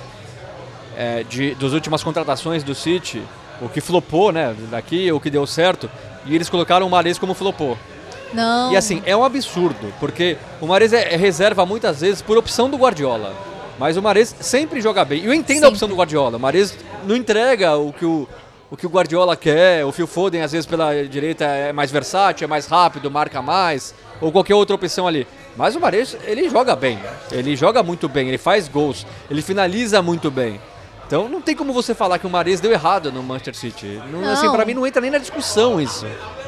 é, de, das últimas contratações do City, o que flopou, né, daqui, o que deu certo, e eles colocaram o Mares como flopou. Não. E assim, é um absurdo, porque o Mares é, é reserva muitas vezes por opção do Guardiola. Mas o Mares sempre joga bem. E eu entendo a Sempre. opção do Guardiola. O Mares não entrega o que o, o que o Guardiola quer. O Phil Foden, às vezes, pela direita é mais versátil, é mais rápido, marca mais. Ou qualquer outra opção ali. Mas o Mares, ele joga bem. Ele joga muito bem, ele faz gols. Ele finaliza muito bem. Então não tem como você falar que o Mares deu errado no Manchester City. Não, Não. Assim, pra mim não entra nem na discussão isso.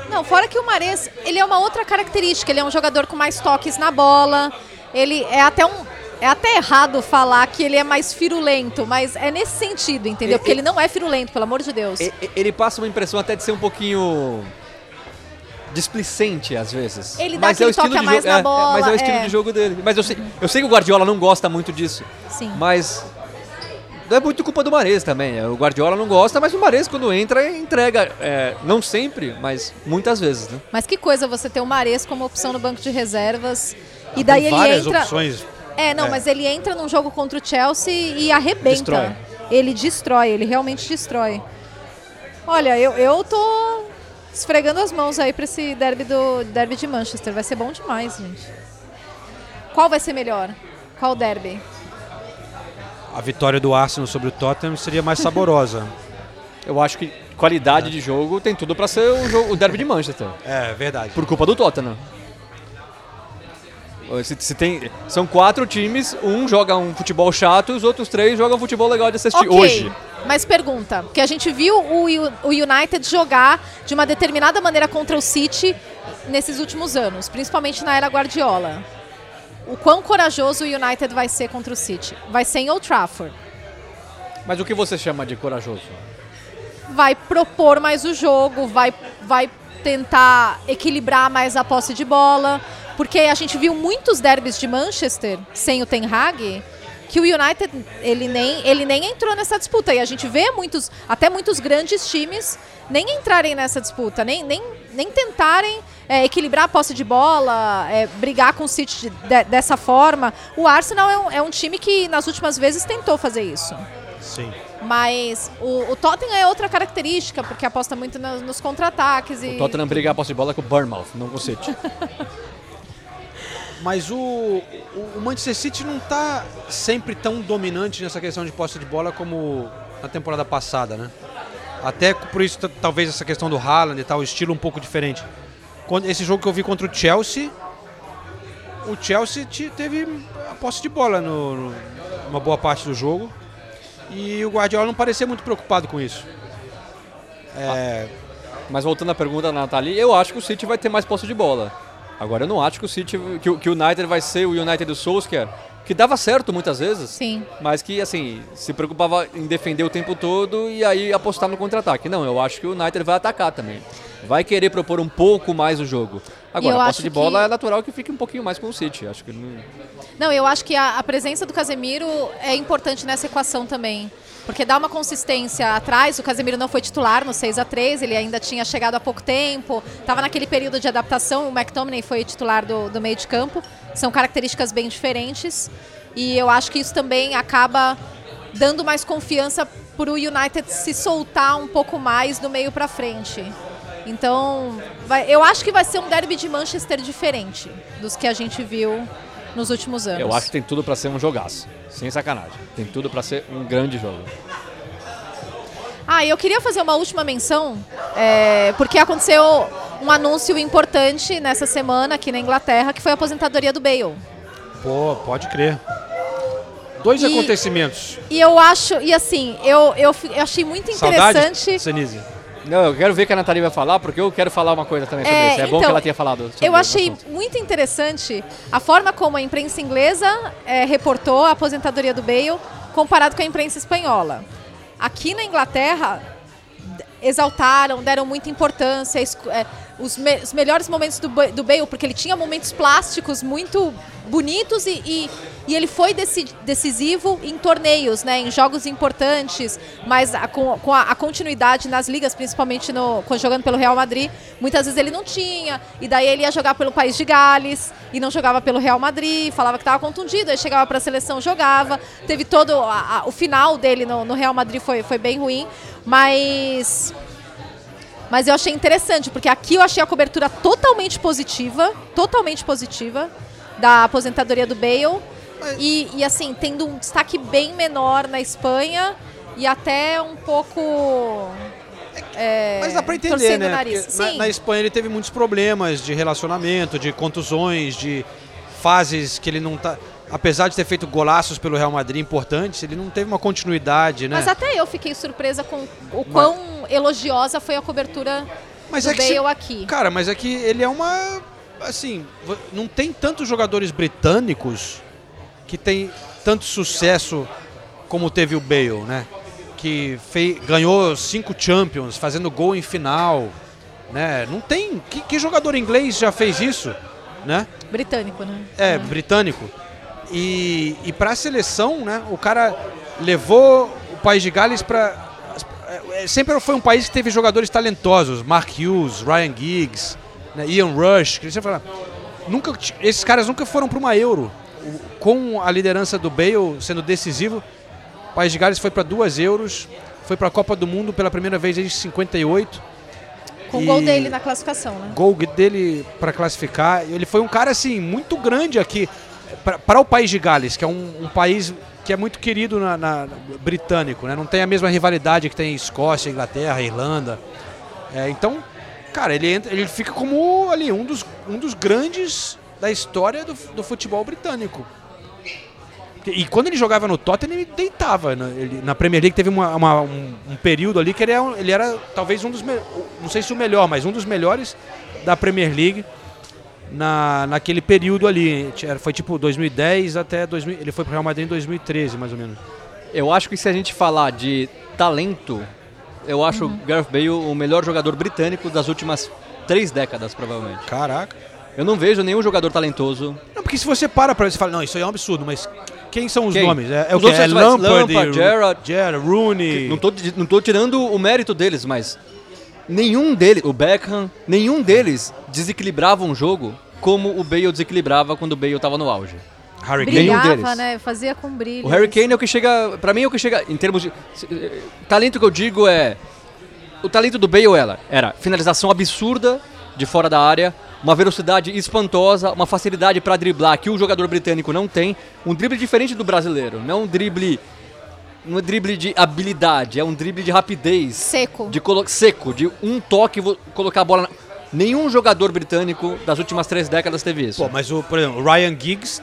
Não, fora que o Mares, ele é uma outra característica. Ele é um jogador com mais toques na bola. Ele é até um. É até errado falar que ele é mais firulento, mas é nesse sentido, entendeu? Porque ele não é firulento, pelo amor de Deus. Ele passa uma impressão até de ser um pouquinho displicente às vezes. Ele dá mas é o estilo de mais jogo, na é, é, bola, mas é o estilo é. de jogo dele. Mas eu sei, eu sei que o Guardiola não gosta muito disso. Sim. Mas não é muito culpa do Mares também. é, O Guardiola não gosta, mas o Mares quando entra entrega, é, não sempre, mas muitas vezes, né? Mas que coisa você ter o Mares como opção no banco de reservas. E daí Tem ele várias entra. opções. É, não, É. mas ele entra num jogo contra o Chelsea e arrebenta. Destrói. Ele destrói, ele realmente destrói. Olha, eu, eu tô esfregando as mãos aí pra esse derby, do, derby de Manchester. Vai ser bom demais, gente. Qual vai ser melhor? Qual derby? A vitória do Arsenal sobre o Tottenham seria mais saborosa. [LAUGHS] Eu acho que qualidade de jogo tem tudo pra ser o, jogo, o derby de Manchester. É, verdade. Por culpa do Tottenham. Se, se tem, são quatro times, um joga um futebol chato e os outros três jogam futebol legal de assistir Ok, hoje. Mas pergunta, porque a gente viu o, o United jogar de uma determinada maneira contra o City nesses últimos anos, principalmente na era Guardiola. O quão corajoso o United vai ser contra o City? Vai ser em Old Trafford. Mas o que você chama de corajoso? Vai propor mais o jogo, vai, vai tentar equilibrar mais a posse de bola, porque a gente viu muitos derbys de Manchester sem o Ten Hag, que o United ele nem, ele nem entrou nessa disputa. E a gente vê muitos, até muitos grandes times nem entrarem nessa disputa, nem, nem, nem tentarem é, equilibrar a posse de bola, é, brigar com o City de- dessa forma. O Arsenal é um, é um time que nas últimas vezes tentou fazer isso. Sim. Mas o, o Tottenham é outra característica, porque aposta muito nos, nos contra-ataques. E... O Tottenham briga a posse de bola com o Bournemouth, não com o City. [LAUGHS] Mas o, o- Manchester City não está sempre tão dominante nessa questão de posse de bola como na temporada passada, né? Até por isso, talvez essa questão do Haaland e tal, o estilo um pouco diferente. Esse jogo que eu vi contra o Chelsea, o Chelsea te- teve a posse de bola no, no- uma boa parte do jogo. E o Guardiola não parecia muito preocupado com isso. É, Mas voltando à pergunta da Nathalie, eu acho que o City vai ter mais posse de bola. Agora eu não acho que o City, que, o- United vai ser o United do Solskjaer, que dava certo muitas vezes, Sim. mas que assim, se preocupava em defender o tempo todo e aí apostar no contra-ataque. Não, eu acho que o United vai atacar também. Vai querer propor um pouco mais o jogo. Agora, a posse de bola que- é natural que fique um pouquinho mais com o City. Acho que não... Não, eu acho que a, a presença do Casemiro é importante nessa equação também. Porque dá uma consistência atrás, o Casemiro não foi titular no 6 a 3 ele ainda tinha chegado há pouco tempo, estava naquele período de adaptação, o McTominay foi titular do, do meio de campo, são características bem diferentes, e eu acho que isso também acaba dando mais confiança para o United se soltar um pouco mais do meio para frente. Então, vai- eu acho que vai ser um derby de Manchester diferente dos que a gente viu nos últimos anos. Eu acho que tem tudo pra ser um jogaço. Sem sacanagem. Tem tudo pra ser um grande jogo. Ah, e eu queria fazer uma última menção, é, porque aconteceu um anúncio importante nessa semana aqui na Inglaterra, que foi a aposentadoria do Bale. pô, pode crer. Dois E- acontecimentos. E eu acho, e assim, eu, eu, eu achei muito interessante. Saudade, Senise? Não, eu quero ver o que a Nathalie vai falar, porque eu quero falar uma coisa também sobre É, isso. É bom então, que ela tenha falado sobre Eu achei muito interessante a forma como a imprensa inglesa é, reportou a aposentadoria do Bale comparado com a imprensa espanhola. Aqui na Inglaterra, exaltaram, deram muita importância, é, os, me- os melhores momentos do, do Bale, porque ele tinha momentos plásticos muito bonitos e, e, e ele foi deci- decisivo em torneios, né, em jogos importantes, mas a- com, com a, a continuidade nas ligas, principalmente no, jogando pelo Real Madrid, muitas vezes ele não tinha, e daí ele ia jogar pelo país de Gales e não jogava pelo Real Madrid, falava que estava contundido, aí chegava para a seleção, jogava, teve todo a- o final dele no, no Real Madrid foi, foi bem ruim, mas mas eu achei interessante, porque aqui eu achei a cobertura totalmente positiva, totalmente positiva da aposentadoria do Bale. E, e, assim, tendo um destaque bem menor na Espanha e até um pouco. É, Mas dá pra entender, né? na, na Espanha ele teve muitos problemas de relacionamento, de contusões, de fases que ele não tá. Apesar de ter feito golaços pelo Real Madrid importantes, ele não teve uma continuidade, né? Mas até eu fiquei surpresa com o quão elogiosa foi a cobertura Mas do é que Bale se- aqui. Cara, mas é que ele é uma. Assim, não tem tantos jogadores britânicos que tem tanto sucesso como teve o Bale, né? Que fei- ganhou cinco Champions, fazendo gol em final, né? Não tem. Que, que jogador inglês já fez isso, né? Britânico, né? É, britânico. E, e para a seleção, né, o cara levou o País de Gales para. Sempre foi um país que teve jogadores talentosos. Mark Hughes, Ryan Giggs, né, Ian Rush. Que você fala, nunca, esses caras nunca foram para uma Euro. Com a liderança do Bale sendo decisivo, o País de Gales foi para duas Euros. Foi para a Copa do Mundo pela primeira vez desde 58 Com o gol dele na classificação, né? gol dele para classificar. Ele foi um cara assim muito grande aqui para o país de Gales, que é um, um país que é muito querido na, na- britânico, né? Não tem a mesma rivalidade que tem Escócia, Inglaterra, Irlanda. É, então, cara, ele entra, ele fica como ali um dos, um dos grandes da história do, do futebol britânico. E quando ele jogava no Tottenham, ele deitava. né? Ele- na Premier League teve uma- uma- um, um período ali que ele era, ele era talvez um dos não sei se o melhor, mas um dos melhores da Premier League na, naquele período ali. Foi tipo 2010 até 2000, ele foi pro Real Madrid em 2013, mais ou menos. Eu acho que se a gente falar de talento, eu acho Uhum. o Gareth Bale o melhor jogador britânico das últimas três décadas, provavelmente. Caraca. Eu não vejo nenhum jogador talentoso. Não, porque se você para pra você fala, não, isso aí é um absurdo, mas quem são os Quem? nomes? É, é o Os que? outros É Lampard, Lampard, Gerrard. Gerrard, Rooney. Não tô, não tô tirando o mérito deles, mas nenhum deles, o Beckham, nenhum deles desequilibrava um jogo como o Bale desequilibrava quando o Bale tava no auge. Harry Nenhum Brilhava, deles. né? Fazia com brilho. O Harry Kane é o que chega, pra mim é o que chega em termos de eh, talento que eu digo é o talento do Bale ela era finalização absurda de fora da área, uma velocidade espantosa, uma facilidade pra driblar que o jogador britânico não tem, um drible diferente do brasileiro, não um drible não é drible de habilidade, é um drible de rapidez, Seco. de colo- seco, de um toque colocar a bola na... Nenhum jogador britânico das últimas três décadas teve isso. Pô, mas o, por exemplo, o Ryan Giggs,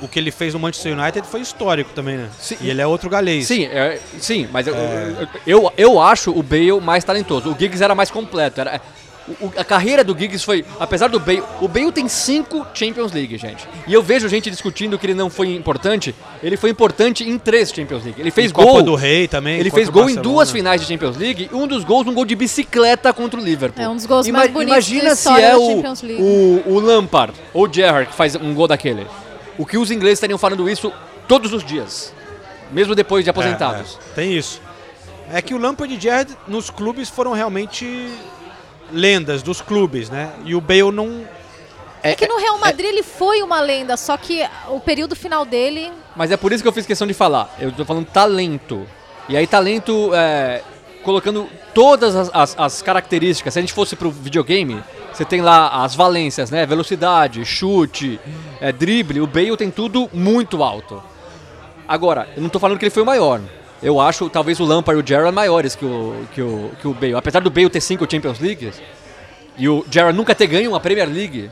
o que ele fez no Manchester United foi histórico também, né? E ele é outro galês. Sim, é, sim, mas eu, eu, eu, eu acho o Bale mais talentoso. O Giggs era mais completo. Era, o- a carreira do Giggs foi, apesar do Bale, o Bale tem cinco Champions League, gente. E eu vejo gente discutindo que ele não foi importante. Ele foi importante em três Champions League. Ele fez Em Copa gol. do Rei também, Ele fez gol em Barcelona. duas finais de Champions League. E um dos gols, um gol de bicicleta contra o Liverpool. É um dos gols Ima- mais bonitos Imagina da se é o, Champions League. o, o Lampard ou o Gerrard que faz um gol daquele. O que os ingleses estariam falando isso todos os dias. Mesmo depois de aposentados. É, é, tem isso. É que o Lampard e Gerrard nos clubes foram realmente lendas dos clubes, né? E o Bale não. É que no Real Madrid ele foi uma lenda, só que o período final dele. Mas é por isso que eu fiz questão de falar. Eu tô falando talento. E aí, talento, é, colocando todas as, as- as características. Se a gente fosse pro videogame, você tem lá as valências, né? Velocidade, chute, é, drible. O Bale tem tudo muito alto. Agora, eu não tô falando que ele foi o maior. Eu acho, talvez, o Lampard e o Gerrard maiores que o, que o, que o Bale. Apesar do Bale ter cinco Champions Leagues, e o Gerrard nunca ter ganho uma Premier League,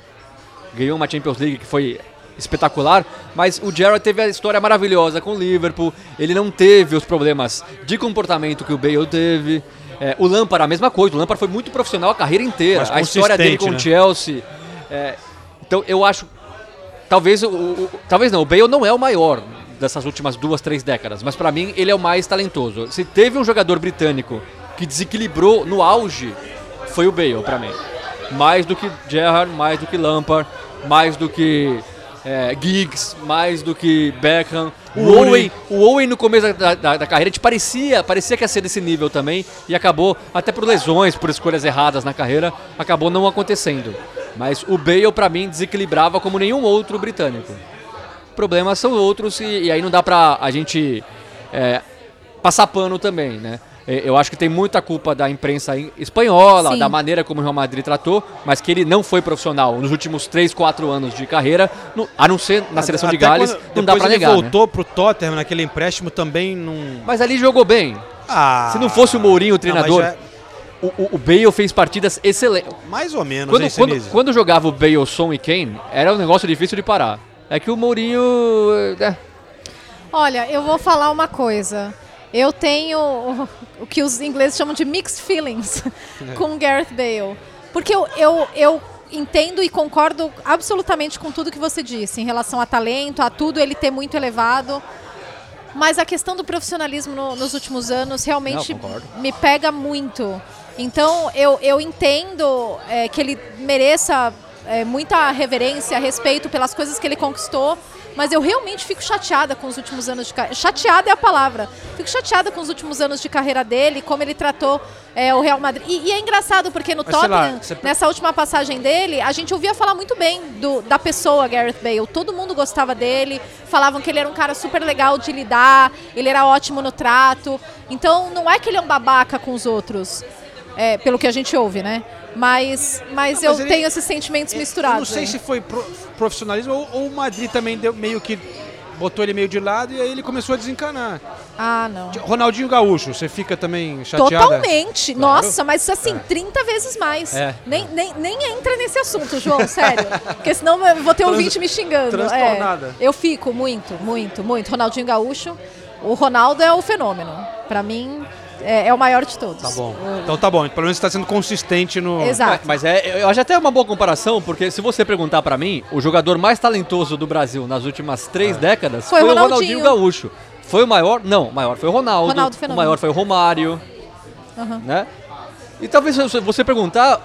ganhou uma Champions League que foi espetacular, mas o Gerrard teve a história maravilhosa com o Liverpool, ele não teve os problemas de comportamento que o Bale teve. É, o Lampard a mesma coisa, o Lampard foi muito profissional a carreira inteira, a história dele com o né? Chelsea. é, então eu acho, talvez o, o- talvez não, o Bale não é o maior dessas últimas duas, três décadas, mas pra mim ele é o mais talentoso. Se teve um jogador britânico que desequilibrou no auge, foi o Bale pra mim. Mais do que Gerrard, mais do que Lampard, mais do que é, Giggs, mais do que Beckham. O Rooney. Owen, o Owen no começo da, da, da carreira te parecia, parecia que ia ser desse nível também e acabou, até por lesões, por escolhas erradas na carreira, acabou não acontecendo. Mas o Bale pra mim desequilibrava como nenhum outro britânico. Problemas são outros e, e aí não dá pra a gente é, passar pano também, né? Eu acho que tem muita culpa da imprensa espanhola, Sim. da maneira como o Real Madrid tratou, mas que ele não foi profissional nos últimos 3, 4 anos de carreira, no- a não ser na seleção de Até Gales, quando não dá pra ele negar. né? voltou pro Tottenham naquele empréstimo também não. Mas ali jogou bem. Ah, Se não fosse o Mourinho o treinador, já é- o, o- o Bale fez partidas excelentes. mais ou menos, Quando, hein, quando, quando jogava o Bale, Son e Kane, era um negócio difícil de parar. É que o Mourinho. é, Olha, eu vou falar uma coisa. Eu tenho o, que os ingleses chamam de mixed feelings [LAUGHS] com Gareth Bale. Porque eu, eu, eu entendo e concordo absolutamente com tudo que você disse em relação a talento, a tudo ele ter muito elevado. Mas a questão do profissionalismo no- nos últimos anos realmente Não, me pega muito. Então eu, eu entendo é, que ele mereça é, muita reverência, respeito pelas coisas que ele conquistou, mas eu realmente fico chateada com os últimos anos de carreira. Chateada é a palavra. Fico chateada com os últimos anos de carreira dele, como ele tratou é, o Real Madrid. E, e é engraçado porque no Mas, lá, Tottenham, você- nessa última passagem dele, a gente ouvia falar muito bem do- da pessoa Gareth Bale. Todo mundo gostava dele, falavam que ele era um cara super legal de lidar, ele era ótimo no trato. Então não é que ele é um babaca com os outros, é, pelo que a gente ouve, né? Mas, mas Não, eu mas ele- tenho esses sentimentos misturados. Eu não sei aí. se foi pro- profissionalismo ou, ou o Madrid também deu meio que botou ele meio de lado e aí ele começou a desencanar. Ah, não. Ronaldinho Gaúcho, você fica também chateada? Totalmente. Nossa, mas assim, 30 vezes mais. É. Nem, nem, nem entra nesse assunto, João, sério. Porque senão eu vou ter Trans- ouvinte me xingando. transtornada. É, eu fico muito, muito, muito. Ronaldinho Gaúcho. O Ronaldo é o fenômeno. Pra mim, é, é o maior de todos. Tá bom. Então tá bom, pelo menos você tá sendo consistente no. Exato. Mas é, eu acho até uma boa comparação, porque se você perguntar pra mim, o jogador mais talentoso do Brasil nas últimas três décadas Foi foi, o Ronaldinho. Ronaldinho Gaúcho. Foi o maior? Não, o maior foi o Ronaldo. Ronaldo o fenômeno. maior foi o Romário, Aham. né? E talvez se você perguntar,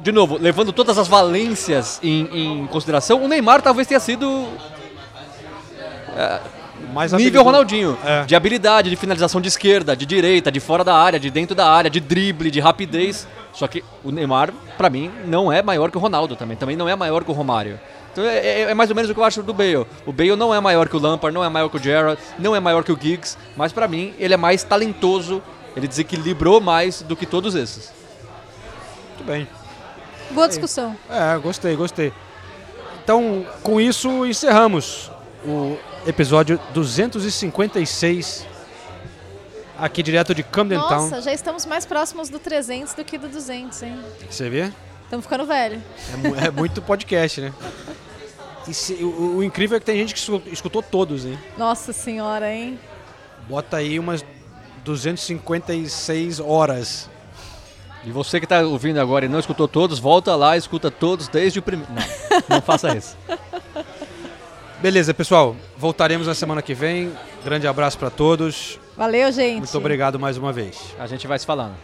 de novo, levando todas as valências em, em consideração, o Neymar talvez tenha sido Mais nível habilidoso. Ronaldinho. É. De habilidade, de finalização de esquerda, de direita, de fora da área, de dentro da área, de drible, de rapidez. Só que o Neymar, pra mim, não é maior que o Ronaldo também. Também não é maior que o Romário. Então é, é- é mais ou menos o que eu acho do Bale. O Bale não é maior que o Lampard, não é maior que o Gerrard, não é maior que o Giggs, mas pra mim ele é mais talentoso, ele desequilibrou mais do que todos esses. Muito bem. Boa discussão. É, gostei, gostei. Então, com isso, encerramos o episódio 256 aqui direto de Camden Town. Nossa, já estamos mais próximos do 300 do que do 200, hein? Você vê? Estamos ficando velho. É, é muito podcast, né? E se- o, o incrível é que tem gente que escu- escutou todos, hein? Nossa senhora, hein? Bota aí umas 256 horas. E você que tá ouvindo agora e não escutou todos, volta lá e escuta todos desde o primeiro. Não, não faça isso. [LAUGHS] Beleza, pessoal. Voltaremos na semana que vem. Grande abraço para todos. Valeu, gente. Muito obrigado mais uma vez. A gente vai se falando.